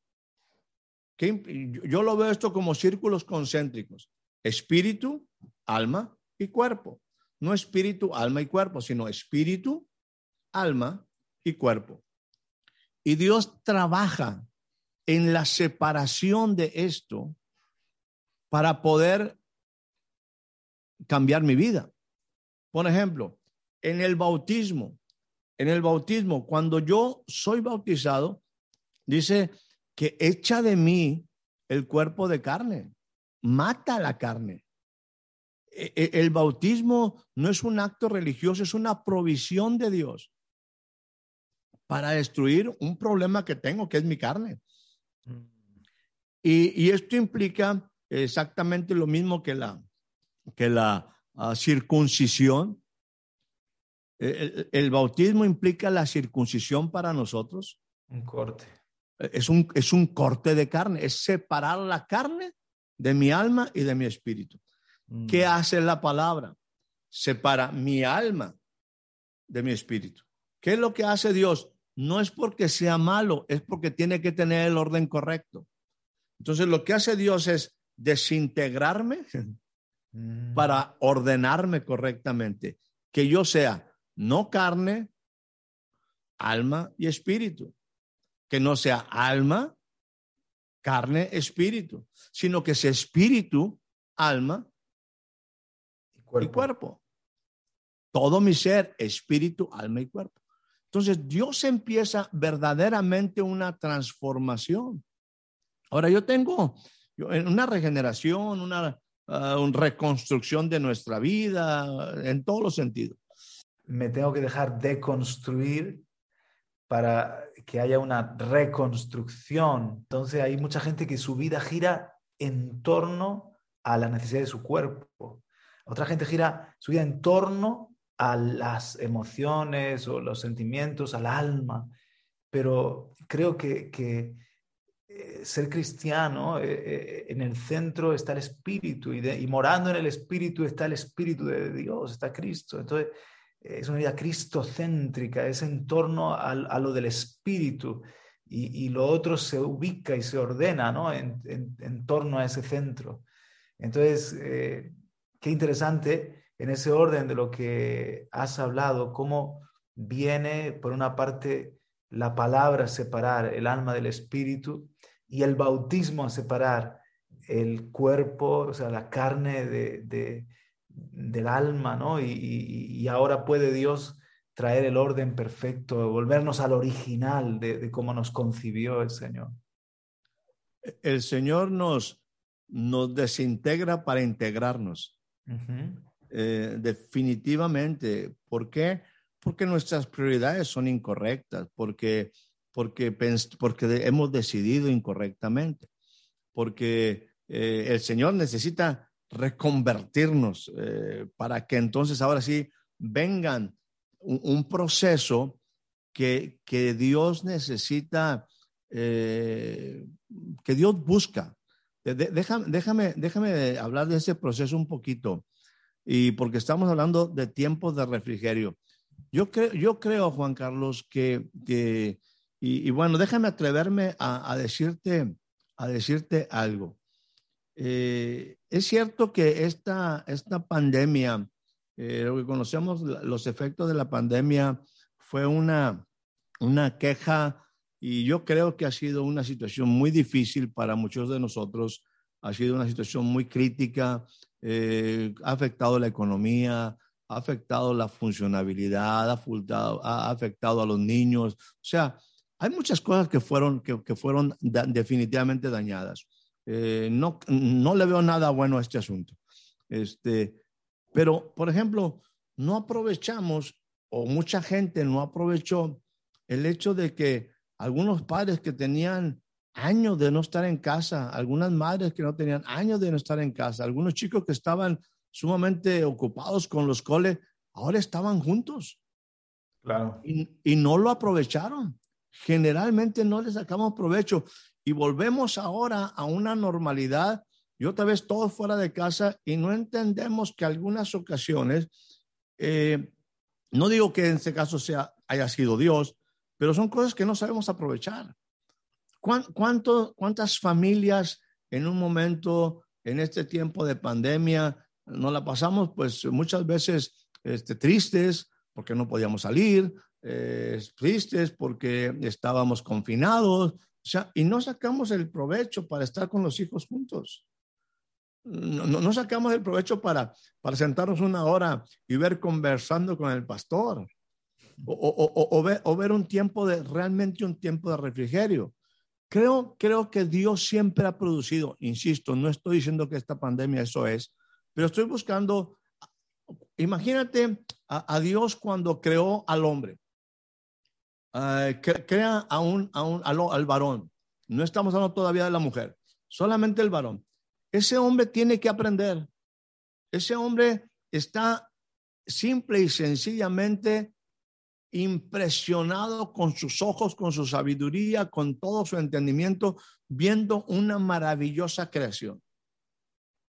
[SPEAKER 2] ¿Qué imp- yo- Yo lo veo esto como círculos concéntricos. Espíritu, alma y cuerpo. No espíritu, alma y cuerpo, sino espíritu, alma y cuerpo. Y Dios trabaja en la separación de esto para poder cambiar mi vida. Por ejemplo, en el bautismo, en el bautismo, cuando yo soy bautizado, dice que echa de mí el cuerpo de carne, mata la carne. E- e- El bautismo no es un acto religioso, es una provisión de Dios para destruir un problema que tengo, que es mi carne. Y, esto implica exactamente lo mismo que la, que la ah, circuncisión. El, el bautismo implica la circuncisión para nosotros.
[SPEAKER 1] Un corte.
[SPEAKER 2] Es un, es un corte de carne, es separar la carne de mi alma y de mi espíritu.
[SPEAKER 1] Mm.
[SPEAKER 2] ¿Qué hace la palabra? Separa mi alma de mi espíritu. ¿Qué es lo que hace Dios? no es porque sea malo, es porque tiene que tener el orden correcto. Entonces lo que hace Dios es desintegrarme
[SPEAKER 1] Mm.
[SPEAKER 2] para ordenarme correctamente, que yo sea no carne, alma y espíritu, que no sea alma, carne, espíritu, sino que sea espíritu, alma
[SPEAKER 1] Y
[SPEAKER 2] y
[SPEAKER 1] cuerpo.
[SPEAKER 2] Todo mi ser, espíritu, alma y cuerpo. Entonces Dios empieza verdaderamente una transformación. Ahora yo tengo una regeneración, una, ah, una reconstrucción de nuestra vida, en todos los sentidos.
[SPEAKER 1] Me tengo que dejar deconstruir para que haya una reconstrucción. Entonces hay mucha gente que su vida gira en torno a la necesidad de su cuerpo. Otra gente gira su vida en torno a las emociones o los sentimientos, al alma. Pero creo que, que, eh, ser cristiano, eh, eh, en el centro está el espíritu y, de- y morando en el espíritu está el espíritu de Dios, está Cristo. Entonces es una vida cristocéntrica, es en torno al- a, lo del espíritu y, y lo otro se ubica y se ordena ¿no? en, en- torno a ese centro. Entonces, eh, qué interesante en ese orden de lo que has hablado, cómo viene por una parte la palabra a separar el alma del espíritu y el bautismo a separar el cuerpo, o sea, la carne de- del alma, ¿no? Y, y- y ahora puede Dios traer el orden perfecto, volvernos al original de, de cómo nos concibió el Señor.
[SPEAKER 2] El Señor nos, nos desintegra para integrarnos. Eh, definitivamente. ¿Por qué? Porque nuestras prioridades son incorrectas, porque, porque, porque hemos decidido incorrectamente, porque eh, el Señor necesita reconvertirnos eh, para que entonces ahora sí vengan un, proceso que, que Dios necesita, eh, que Dios busca. Déjame, déjame, déjame hablar de ese proceso un poquito y porque estamos hablando de tiempos de refrigerio. Yo creo, yo creo Juan Carlos, que, que y, bueno, déjame atreverme a, a decirte, a decirte algo. Eh, es cierto que esta, esta pandemia, eh, lo que conocemos, los efectos de la pandemia, fue una, una queja y yo creo que ha sido una situación muy difícil para muchos de nosotros, ha sido una situación muy crítica, eh, ha afectado la economía, ha afectado la funcionabilidad, ha afectado, a los niños. O sea, hay muchas cosas que fueron, que, fueron definitivamente dañadas. Eh, no, no le veo nada bueno a este asunto. Este, pero, por ejemplo, no aprovechamos, o mucha gente no aprovechó el hecho de que algunos padres que tenían años de no estar en casa, algunas madres que no tenían años de no estar en casa, algunos chicos que estaban sumamente ocupados con los coles, ahora estaban juntos
[SPEAKER 1] Claro.
[SPEAKER 2] y, y no lo aprovecharon. Generalmente no le sacamos provecho y volvemos ahora a una normalidad y otra vez todos fuera de casa y no entendemos que algunas ocasiones, eh, no digo que en este caso sea, haya sido Dios, pero son cosas que no sabemos aprovechar. ¿Cuán- cuánto- ¿Cuántas familias en un momento, en este tiempo de pandemia, nos la pasamos pues muchas veces este, tristes porque no podíamos salir, eh, tristes porque estábamos confinados, y no sacamos el provecho para estar con los hijos juntos. No, no- sacamos el provecho para, para sentarnos una hora y ver conversando con el pastor. O, o- o- ver, un tiempo de, realmente un tiempo de refrigerio. Creo, creo que Dios siempre ha producido, insisto, no estoy diciendo que esta pandemia eso es, pero estoy buscando, imagínate a Dios cuando creó al hombre, Cre- crea a un, a al, varón, no estamos hablando todavía de la mujer, solamente el varón. Ese hombre tiene que aprender, ese hombre está simple y sencillamente impresionado con sus ojos, con su sabiduría, con todo su entendimiento, viendo una maravillosa creación.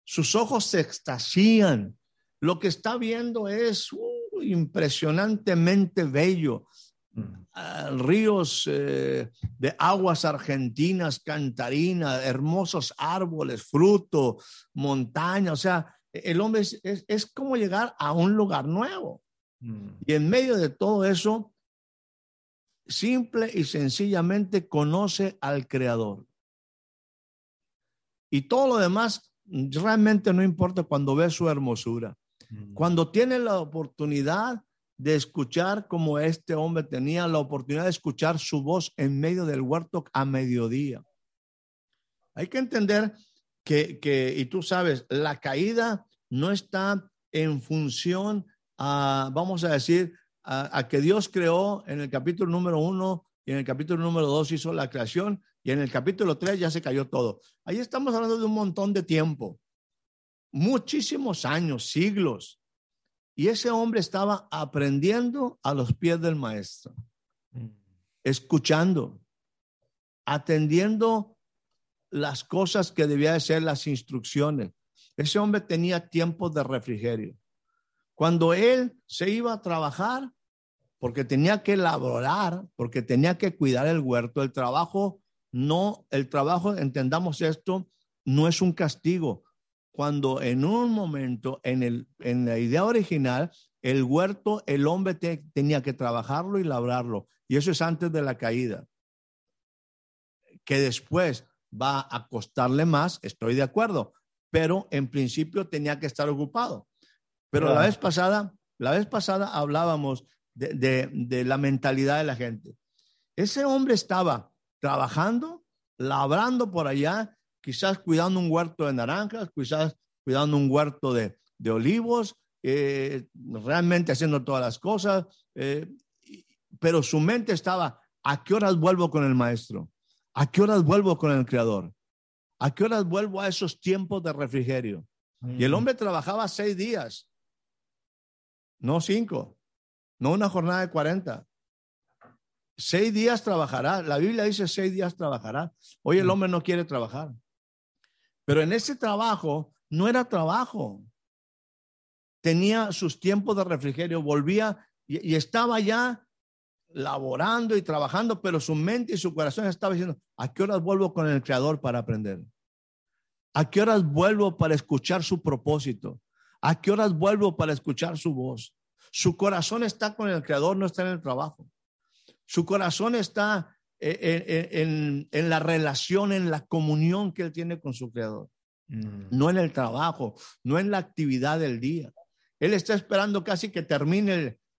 [SPEAKER 2] Sus ojos se extasían. Lo que está viendo es uh, impresionantemente bello. Ah, ríos eh, de aguas argentinas, cantarina, hermosos árboles, fruto, montaña. O sea, el hombre es, es- es como llegar a un lugar nuevo.
[SPEAKER 1] Mm.
[SPEAKER 2] Y en medio de todo eso, simple y sencillamente conoce al Creador. Y todo lo demás realmente no importa cuando ve su hermosura.
[SPEAKER 1] Mm.
[SPEAKER 2] Cuando tiene la oportunidad de escuchar como este hombre tenía la oportunidad de escuchar su voz en medio del huerto a mediodía. Hay que entender que, que y tú sabes, la caída no está en función a, vamos a decir, a, a que Dios creó en el capítulo número uno y en el capítulo número dos hizo la creación y en el capítulo tres ya se cayó todo. Ahí estamos hablando de un montón de tiempo, muchísimos años, siglos. Y ese hombre estaba aprendiendo a los pies del maestro, escuchando, atendiendo las cosas que debía de ser las instrucciones. Ese hombre tenía tiempos de refrigerio. Cuando él se iba a trabajar, porque tenía que elaborar, porque tenía que cuidar el huerto, el trabajo no, el trabajo, entendamos esto, no es un castigo. Cuando en un momento, en, el, en la idea original, el huerto, el hombre te- tenía que trabajarlo y labrarlo. Y eso es antes de la caída. Que después va a costarle más, estoy de acuerdo, pero en principio tenía que estar ocupado. Pero la vez pasada, la vez pasada hablábamos de, de- de la mentalidad de la gente. Ese hombre estaba trabajando, labrando por allá, quizás cuidando un huerto de naranjas, quizás cuidando un huerto de, de olivos, eh, realmente haciendo todas las cosas, eh, pero su mente estaba, ¿a qué horas vuelvo con el maestro? ¿A qué horas vuelvo con el creador? ¿A qué horas vuelvo a esos tiempos de refrigerio? Y el
[SPEAKER 1] Mm.
[SPEAKER 2] hombre trabajaba seis días, no cinco, no una jornada de 40. Seis días trabajará. La Biblia dice seis días trabajará. Hoy el
[SPEAKER 1] Mm.
[SPEAKER 2] hombre no quiere trabajar. Pero en ese trabajo no era trabajo. Tenía sus tiempos de refrigerio, volvía y, estaba ya laborando y trabajando, pero su mente y su corazón estaba diciendo, ¿a qué horas vuelvo con el Creador para aprender? ¿A qué horas vuelvo para escuchar su propósito? ¿A qué horas vuelvo para escuchar su voz? Su corazón está con el Creador, no está en el trabajo. Su corazón está en, en- en- en la relación, en la comunión que él tiene con su Creador,
[SPEAKER 1] Mm.
[SPEAKER 2] no en el trabajo, no en la actividad del día. Él está esperando casi que termine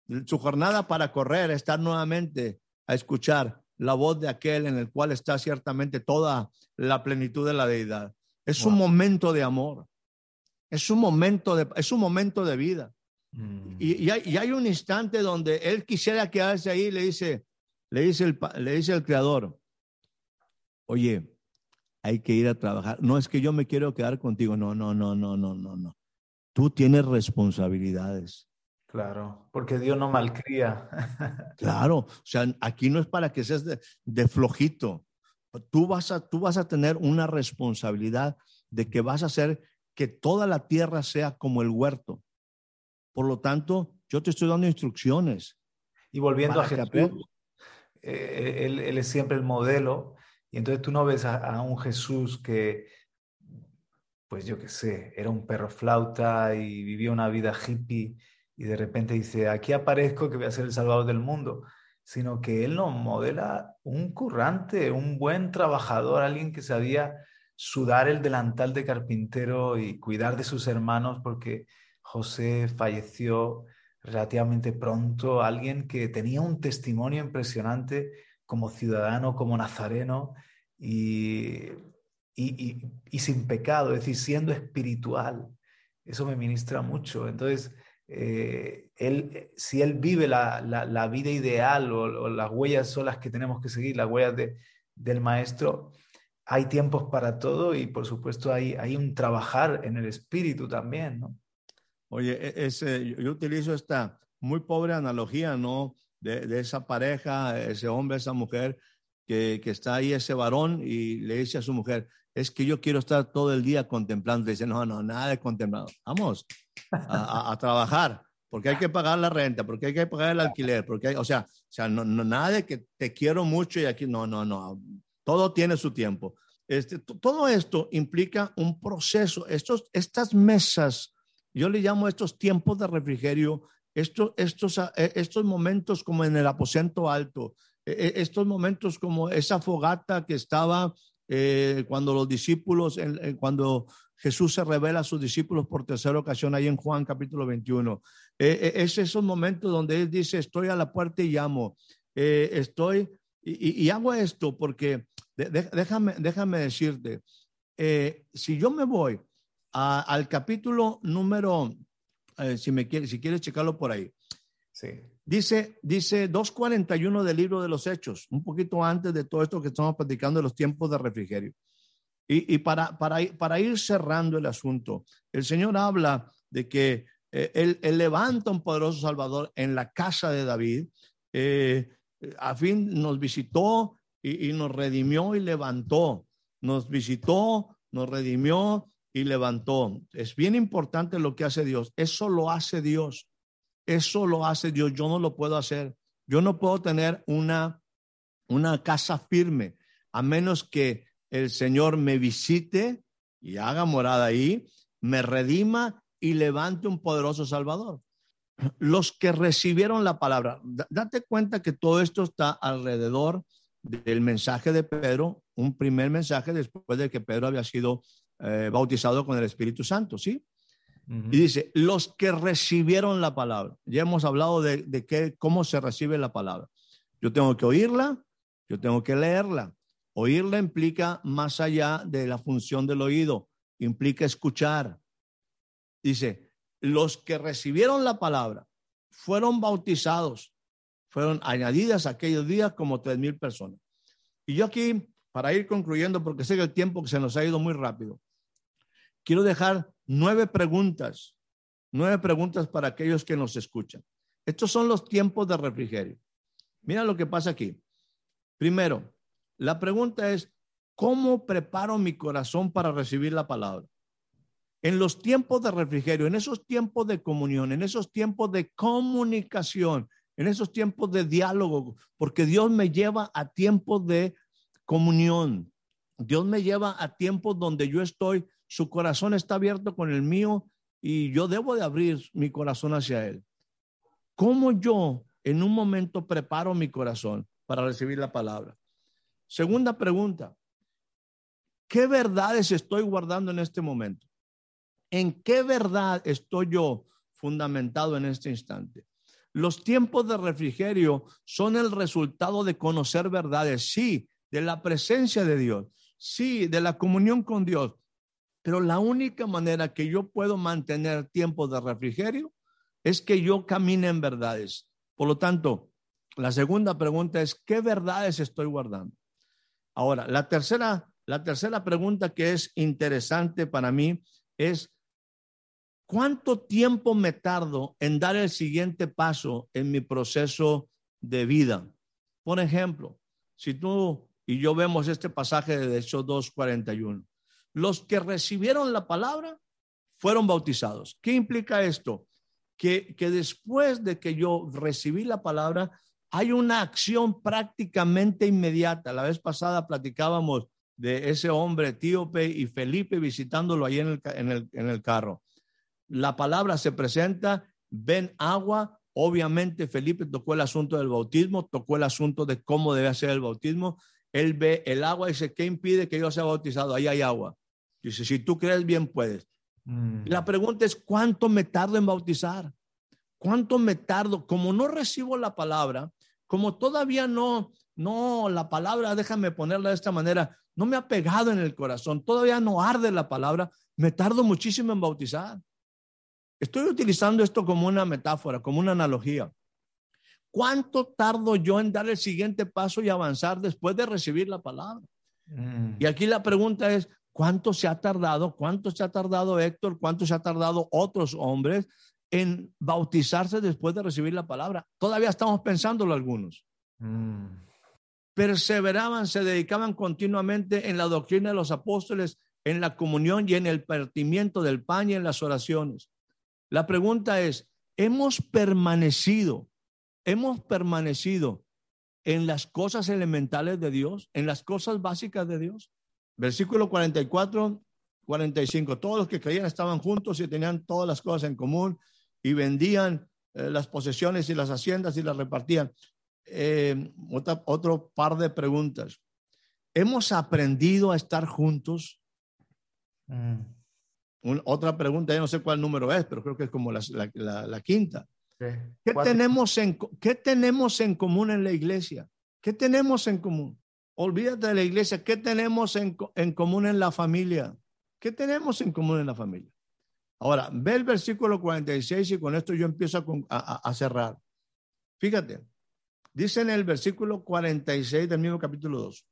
[SPEAKER 2] el- su jornada para correr, estar nuevamente a escuchar la voz de aquel en el cual está ciertamente toda la plenitud de la deidad. Es un momento de amor. Es un momento de, es un momento de vida.
[SPEAKER 1] Mm.
[SPEAKER 2] Y, y hay, y hay un instante donde él quisiera quedarse ahí y le dice, le dice el, le dice el creador, oye, hay que ir a trabajar. No es que yo me quiero quedar contigo. No, no, no, no, no, no, no. Tú tienes responsabilidades.
[SPEAKER 1] Claro, porque Dios no malcría.
[SPEAKER 2] Claro, o sea, aquí no es para que seas de, de flojito. Tú vas, a, tú vas a tener una responsabilidad de que vas a hacer que toda la tierra sea como el huerto. Por lo tanto, yo te estoy dando instrucciones.
[SPEAKER 1] Y volviendo a Jesús. Eh, él, es siempre el modelo, y entonces tú no ves a, a un Jesús que, pues yo qué sé, era un perro flauta y vivía una vida hippie, y de repente dice, aquí aparezco que voy a ser el salvador del mundo, sino que él nos modela un currante, un buen trabajador, alguien que sabía sudar el delantal de carpintero y cuidar de sus hermanos, porque José falleció relativamente pronto, alguien que tenía un testimonio impresionante como ciudadano, como nazareno y, y, y- sin pecado, es decir, siendo espiritual. Eso me ministra mucho. Entonces, eh, él, si él vive la, la- la vida ideal o, o las huellas son las que tenemos que seguir, las huellas de- del maestro, hay tiempos para todo y por supuesto hay, hay un trabajar en el espíritu también, ¿no?
[SPEAKER 2] Oye, e- ese, yo, yo utilizo esta muy pobre analogía, ¿no? De, de esa pareja, ese hombre, esa mujer, que, que está ahí, ese varón, y le dice a su mujer, es que yo quiero estar todo el día contemplando. Le dice, no, no, nada de contemplado. Vamos a, a- a trabajar. porque hay que pagar la renta, porque hay que pagar el alquiler, porque hay, o sea, o sea no, no, nada de que te quiero mucho y aquí, no, no, no, todo tiene su tiempo. Este, todo esto implica un proceso. Estos, estas mesas, yo le llamo estos tiempos de refrigerio, estos, estos, eh, estos momentos como en el aposento alto, eh, eh, estos momentos como esa fogata que estaba cuando los discípulos, cuando Jesús se revela a sus discípulos por tercera ocasión ahí en Juan capítulo 21. es esos momentos donde Él dice, estoy a la puerta y llamo. estoy, y, y, hago esto porque, déjame, déjame decirte, si yo me voy al capítulo número eh, si, me quiere, si quieres checarlo por ahí.
[SPEAKER 1] Sí.
[SPEAKER 2] Dice, dice 2.41 del libro de los Hechos, un poquito antes de todo esto que estamos platicando de los tiempos de refrigerio. Y, y para, para, para, ir cerrando el asunto, el Señor habla de que eh, él, él, levanta un poderoso Salvador en la casa de David. Eh, a fin nos visitó y, y nos redimió y levantó. Nos visitó, nos redimió y levantó. Es bien importante lo que hace Dios. Eso lo hace Dios. Eso lo hace Dios. Yo no lo puedo hacer. Yo no puedo tener una, una casa firme a menos que el Señor me visite y haga morada ahí, me redima y levante un poderoso Salvador. Los que recibieron la palabra, date cuenta que todo esto está alrededor del mensaje de Pedro, un primer mensaje después de que Pedro había sido eh, bautizado con el Espíritu Santo, ¿sí? Y dice, los que recibieron la palabra. Ya hemos hablado de, de qué, cómo se recibe la palabra. Yo tengo que oírla, yo tengo que leerla. Oírla implica más allá de la función del oído, implica escuchar. Dice, los que recibieron la palabra fueron bautizados, fueron añadidas aquellos días como tres mil personas. Y yo aquí, para ir concluyendo, porque sé que el tiempo que se nos ha ido muy rápido, quiero dejar nueve preguntas, nueve preguntas para aquellos que nos escuchan. Estos son los tiempos de refrigerio. Mira lo que pasa aquí. Primero, la pregunta es, ¿cómo preparo mi corazón para recibir la palabra? En los tiempos de refrigerio, en esos tiempos de comunión, en esos tiempos de comunicación, en esos tiempos de diálogo, porque Dios me lleva a tiempos de comunión. Dios me lleva a tiempos donde yo estoy su corazón está abierto con el mío y yo debo de abrir mi corazón hacia Él. ¿Cómo yo en un momento preparo mi corazón para recibir la palabra? Segunda pregunta, ¿qué verdades estoy guardando en este momento? ¿En qué verdad estoy yo fundamentado en este instante? Los tiempos de refrigerio son el resultado de conocer verdades, sí, de la presencia de Dios, sí, de la comunión con Dios, pero la única manera que yo puedo mantener tiempo de refrigerio es que yo camine en verdades. Por lo tanto, la segunda pregunta es, ¿qué verdades estoy guardando? Ahora, la tercera, la tercera pregunta que es interesante para mí es, ¿cuánto tiempo me tardo en dar el siguiente paso en mi proceso de vida? Por ejemplo, si tú y yo vemos este pasaje de Hechos 2.41, los que recibieron la palabra fueron bautizados. ¿Qué implica esto? Que, que después de que yo recibí la palabra, hay una acción prácticamente inmediata. La vez pasada platicábamos de ese hombre etíope y Felipe visitándolo ahí en el, en el, en el carro. La palabra se presenta, ven agua, Obviamente Felipe tocó el asunto del bautismo, tocó el asunto de cómo debe ser el bautismo. Él ve el agua y dice, ¿qué impide que yo sea bautizado? Ahí hay agua. Dice, si tú crees bien, puedes. Mm. La pregunta es, ¿cuánto me tardo en bautizar? ¿Cuánto me tardo? Como no recibo la palabra, como todavía no, no, la palabra, déjame ponerla de esta manera, no me ha pegado en el corazón, todavía no arde la palabra, me tardo muchísimo en bautizar. Estoy utilizando esto como una metáfora, como una analogía. ¿Cuánto tardo yo en dar el siguiente paso y avanzar después de recibir la palabra? Mm. Y aquí la pregunta es, ¿Cuánto se ha tardado? ¿Cuánto se ha tardado Héctor? ¿Cuánto se ha tardado otros hombres en bautizarse después de recibir la palabra? Todavía estamos pensándolo algunos. Mm. Perseveraban, se dedicaban continuamente en la doctrina de los apóstoles, en la comunión y en el partimiento del pan y en las oraciones. La pregunta es, hemos permanecido, hemos permanecido en las cosas elementales de Dios, en las cosas básicas de Dios. Versículo 44, 45. Todos los que creían estaban juntos y tenían todas las cosas en común y vendían eh, las posesiones y las haciendas y las repartían. Eh, otro par de preguntas. ¿Hemos aprendido a estar juntos? Mm. otra pregunta, ya no sé cuál número es, pero creo que es como la, quinta. ¿Qué, tenemos en, ¿Qué tenemos en común en la iglesia? ¿Qué tenemos en común? Olvídate de la iglesia. ¿Qué tenemos en, en común en la familia? ¿Qué tenemos en común en la familia? Ahora, ve el versículo 46 y con esto yo empiezo a, cerrar. Fíjate, dice en el versículo 46 del mismo capítulo 2,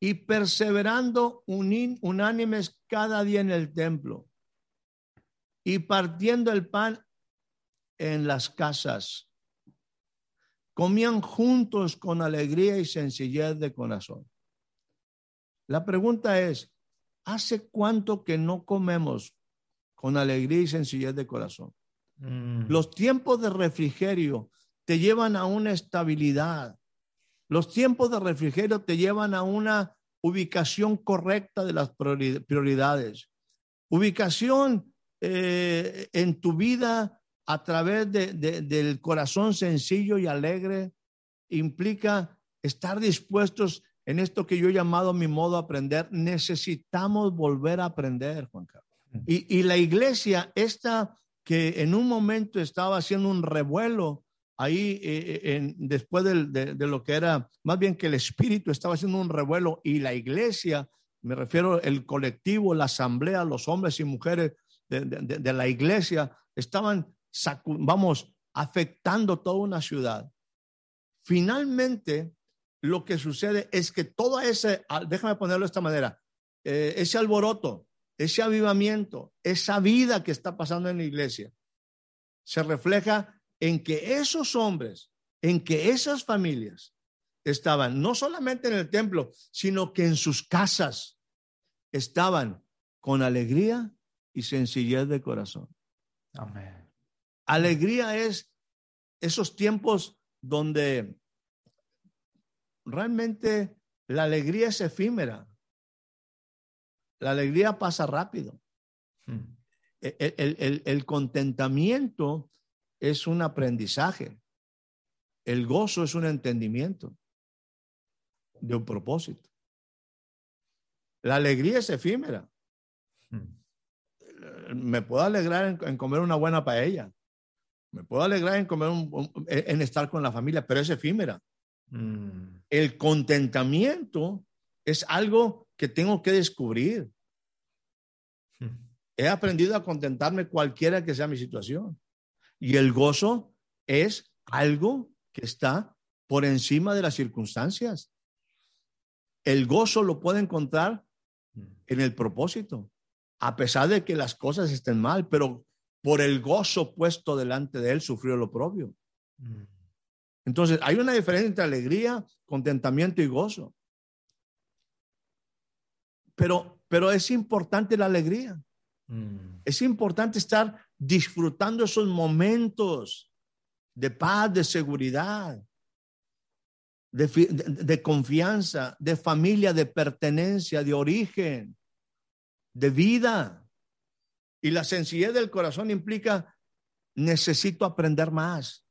[SPEAKER 2] y perseverando unánimes cada día en el templo y partiendo el pan en las casas, comían juntos con alegría y sencillez de corazón. La pregunta es, ¿hace cuánto que no comemos con alegría y sencillez de corazón? Mm. Los tiempos de refrigerio te llevan a una estabilidad. Los tiempos de refrigerio te llevan a una ubicación correcta de las prioridades. Ubicación eh, en tu vida a través del corazón sencillo y alegre implica estar dispuestos en esto que yo he llamado mi modo de aprender. Necesitamos volver a aprender, Juan Carlos. Y, la iglesia, esta que en un momento estaba haciendo un revuelo ahí eh, eh, en, después de, lo que era, más bien que el espíritu estaba haciendo un revuelo y la iglesia, me refiero el colectivo, la asamblea, los hombres y mujeres de, la iglesia, estaban, vamos, afectando toda una ciudad. Finalmente, lo que sucede es que todo ese, déjame ponerlo de esta manera, eh, ese alboroto, ese avivamiento, esa vida que está pasando en la iglesia, se refleja en que esos hombres, en que esas familias estaban no solamente en el templo, sino que en sus casas estaban con alegría y sencillez de corazón.
[SPEAKER 1] Amén.
[SPEAKER 2] Alegría es esos tiempos donde realmente la alegría es efímera. La alegría pasa rápido. Hmm. El, contentamiento es un aprendizaje. El gozo es un entendimiento de un propósito. La alegría es efímera. Hmm. Me puedo alegrar en, comer una buena paella. Me puedo alegrar en comer en estar con la familia, pero es efímera. Mm. El contentamiento es algo que tengo que descubrir. He aprendido a contentarme cualquiera que sea mi situación. Y el gozo es algo que está por encima de las circunstancias. El gozo lo puede encontrar hmm. en el propósito, a pesar de que las cosas estén mal, pero por el gozo puesto delante de él sufrió lo propio. Hmm. Entonces, hay una diferencia entre alegría, contentamiento y gozo. Pero, pero es importante la alegría. Mm. Es importante estar disfrutando esos momentos de paz, de seguridad, de, de, confianza, de familia, de pertenencia, de origen, de vida. Y la sencillez del corazón implica, necesito aprender más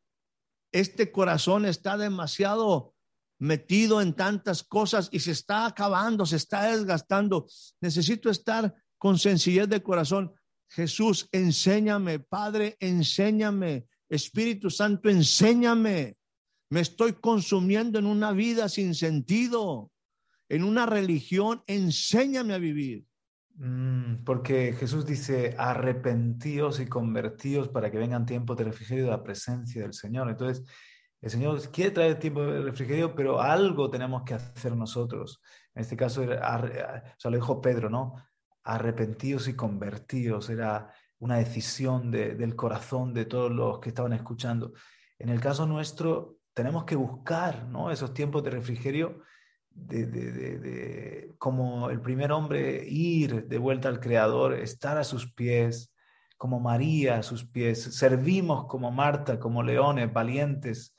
[SPEAKER 2] este corazón está demasiado metido en tantas cosas y se está acabando, se está desgastando. Necesito estar con sencillez de corazón. Jesús, enséñame, Padre, enséñame. Espíritu Santo, enséñame. Me estoy consumiendo en una vida sin sentido, en una religión. Enséñame a vivir.
[SPEAKER 1] Mm, porque Jesús dice, arrepentíos y convertíos para que vengan tiempos de refrigerio de la presencia del Señor. Entonces, el Señor quiere traer tiempo de refrigerio, pero algo tenemos que hacer nosotros. En este caso, o sea, lo dijo Pedro, ¿no? Arrepentíos y convertíos. Era una decisión del corazón de todos los que estaban escuchando. En el caso nuestro, tenemos que buscar, ¿no? Esos tiempos de refrigerio de, de, de, como el primer hombre ir de vuelta al Creador, estar a sus pies, como María a sus pies, servimos como Marta, como leones valientes,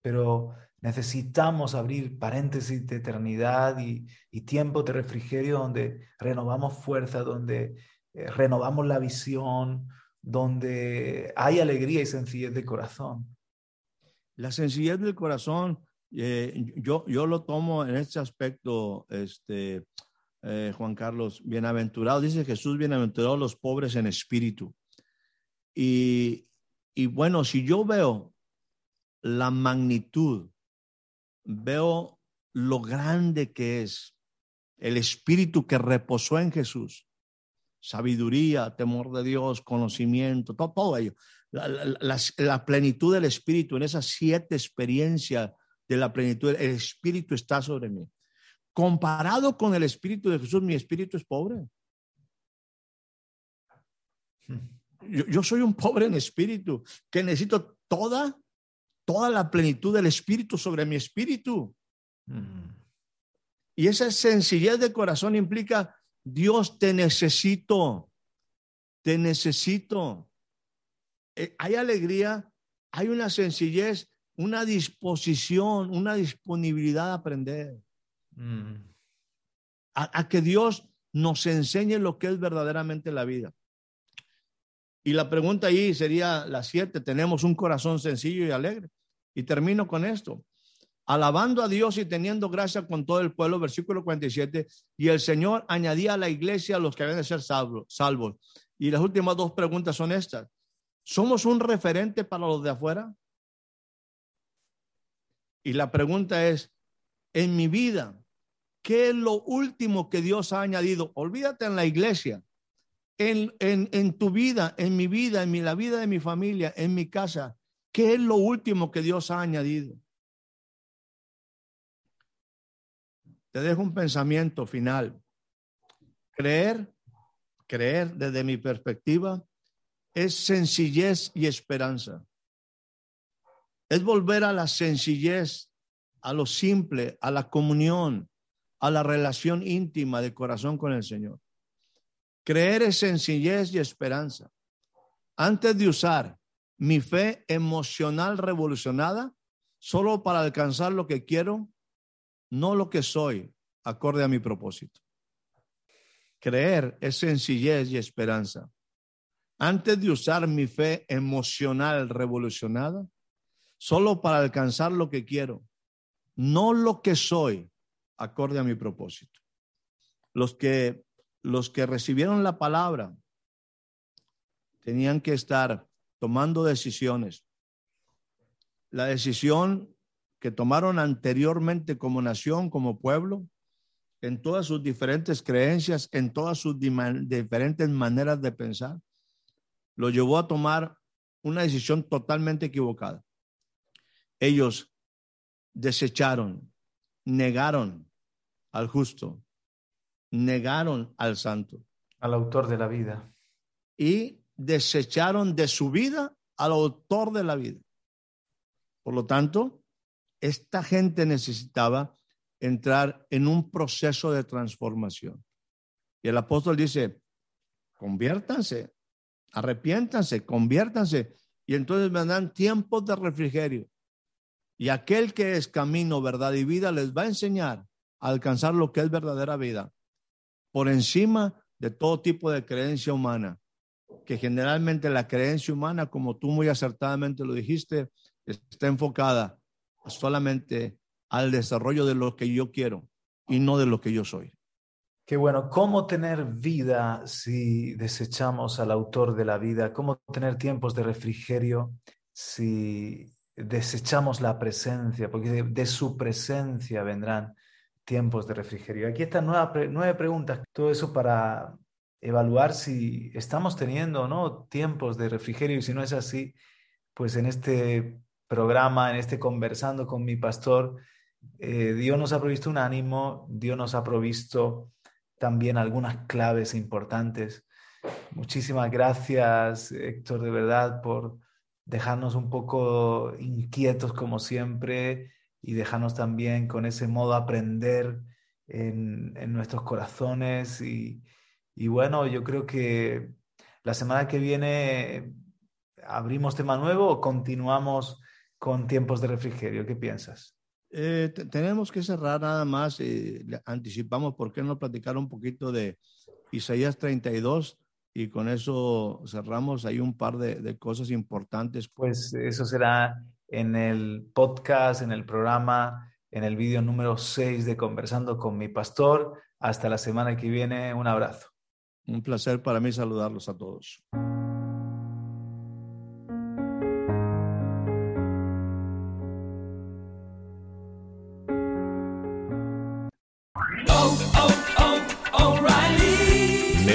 [SPEAKER 1] pero necesitamos abrir paréntesis de eternidad y, y tiempo de refrigerio donde renovamos fuerza, donde eh, renovamos la visión, donde hay alegría y sencillez de corazón.
[SPEAKER 2] La sencillez del corazón, eh, yo, yo lo tomo en este aspecto, este, eh, Juan Carlos, bienaventurado, dice Jesús, bienaventurado los pobres en espíritu. Y, y bueno, si yo veo la magnitud, veo lo grande que es el espíritu que reposó en Jesús, sabiduría, temor de Dios, conocimiento, todo, ello. La, la, la, plenitud del Espíritu, en esas siete experiencias de la plenitud, el Espíritu está sobre mí. Comparado con el Espíritu de Jesús, mi Espíritu es pobre. Yo, soy un pobre en espíritu que necesito toda, toda la plenitud del Espíritu sobre mi espíritu. Y esa sencillez de corazón implica Dios te necesito, te necesito. Eh, hay alegría, hay una sencillez, una disposición, una disponibilidad a aprender. Mm. A, a, que Dios nos enseñe lo que es verdaderamente la vida. Y la pregunta ahí sería la siete, tenemos un corazón sencillo y alegre. Y termino con esto alabando a Dios y teniendo gracia con todo el pueblo, versículo 47, y el Señor añadía a la iglesia a los que habían de ser salvos, salvos. Y las últimas dos preguntas son estas. ¿Somos un referente para los de afuera? Y la pregunta es, en mi vida, ¿qué es lo último que Dios ha añadido? Olvídate en la iglesia, en, en, tu vida, en mi vida, en la vida de mi familia, en mi casa. ¿Qué es lo último que Dios ha añadido? te dejo un pensamiento final. Creer, creer desde mi perspectiva, es sencillez y esperanza. Es volver a la sencillez, a lo simple, a la comunión, a la relación íntima de corazón con el Señor. Creer es sencillez y esperanza. Antes de usar mi fe emocional revolucionada solo para alcanzar lo que quiero, no lo que soy, acorde a mi propósito. Creer es sencillez y esperanza. Antes de usar mi fe emocional revolucionada, solo para alcanzar lo que quiero, no lo que soy, acorde a mi propósito. Los que, los que recibieron la palabra tenían que estar tomando decisiones. La decisión que tomaron anteriormente como nación, como pueblo, en todas sus diferentes creencias, en todas sus diferentes maneras de pensar, lo llevó a tomar una decisión totalmente equivocada. Ellos desecharon, negaron al justo, negaron al santo.
[SPEAKER 1] Al autor de la vida.
[SPEAKER 2] Y desecharon de su vida al autor de la vida. Por lo tanto, esta gente necesitaba entrar en un proceso de transformación. Y el apóstol dice, conviértanse, arrepiéntanse, conviértanse. Y entonces me dan tiempos de refrigerio. Y aquel que es camino, verdad y vida les va a enseñar a alcanzar lo que es verdadera vida. Por encima de todo tipo de creencia humana. Que generalmente la creencia humana, como tú muy acertadamente lo dijiste, está enfocada solamente al desarrollo de lo que yo quiero y no de lo que yo soy.
[SPEAKER 1] Qué bueno, ¿cómo tener vida si desechamos al autor de la vida? ¿Cómo tener tiempos de refrigerio si desechamos la presencia? Porque de, su presencia vendrán tiempos de refrigerio. Aquí están nueve, nueve preguntas, todo eso para evaluar si estamos teniendo o no tiempos de refrigerio y si no es así, pues en este programa, en este conversando con mi pastor, eh, Dios nos ha provisto un ánimo, Dios nos ha provisto también algunas claves importantes. Muchísimas gracias, Héctor, de verdad, por dejarnos un poco inquietos como siempre y dejarnos también con ese modo aprender en, nuestros corazones. Y, y bueno, yo creo que la semana que viene abrimos tema nuevo o continuamos con tiempos de refrigerio. ¿Qué piensas?
[SPEAKER 2] Eh, tenemos que cerrar nada más. Eh, anticipamos, ¿por qué no platicar un poquito de Isaías 32? Y con eso cerramos. Hay un par de, de cosas importantes.
[SPEAKER 1] Pues eso será en el podcast, en el programa, en el vídeo número 6 de Conversando con mi pastor. Hasta la semana que viene. Un abrazo.
[SPEAKER 2] Un placer para mí saludarlos a todos.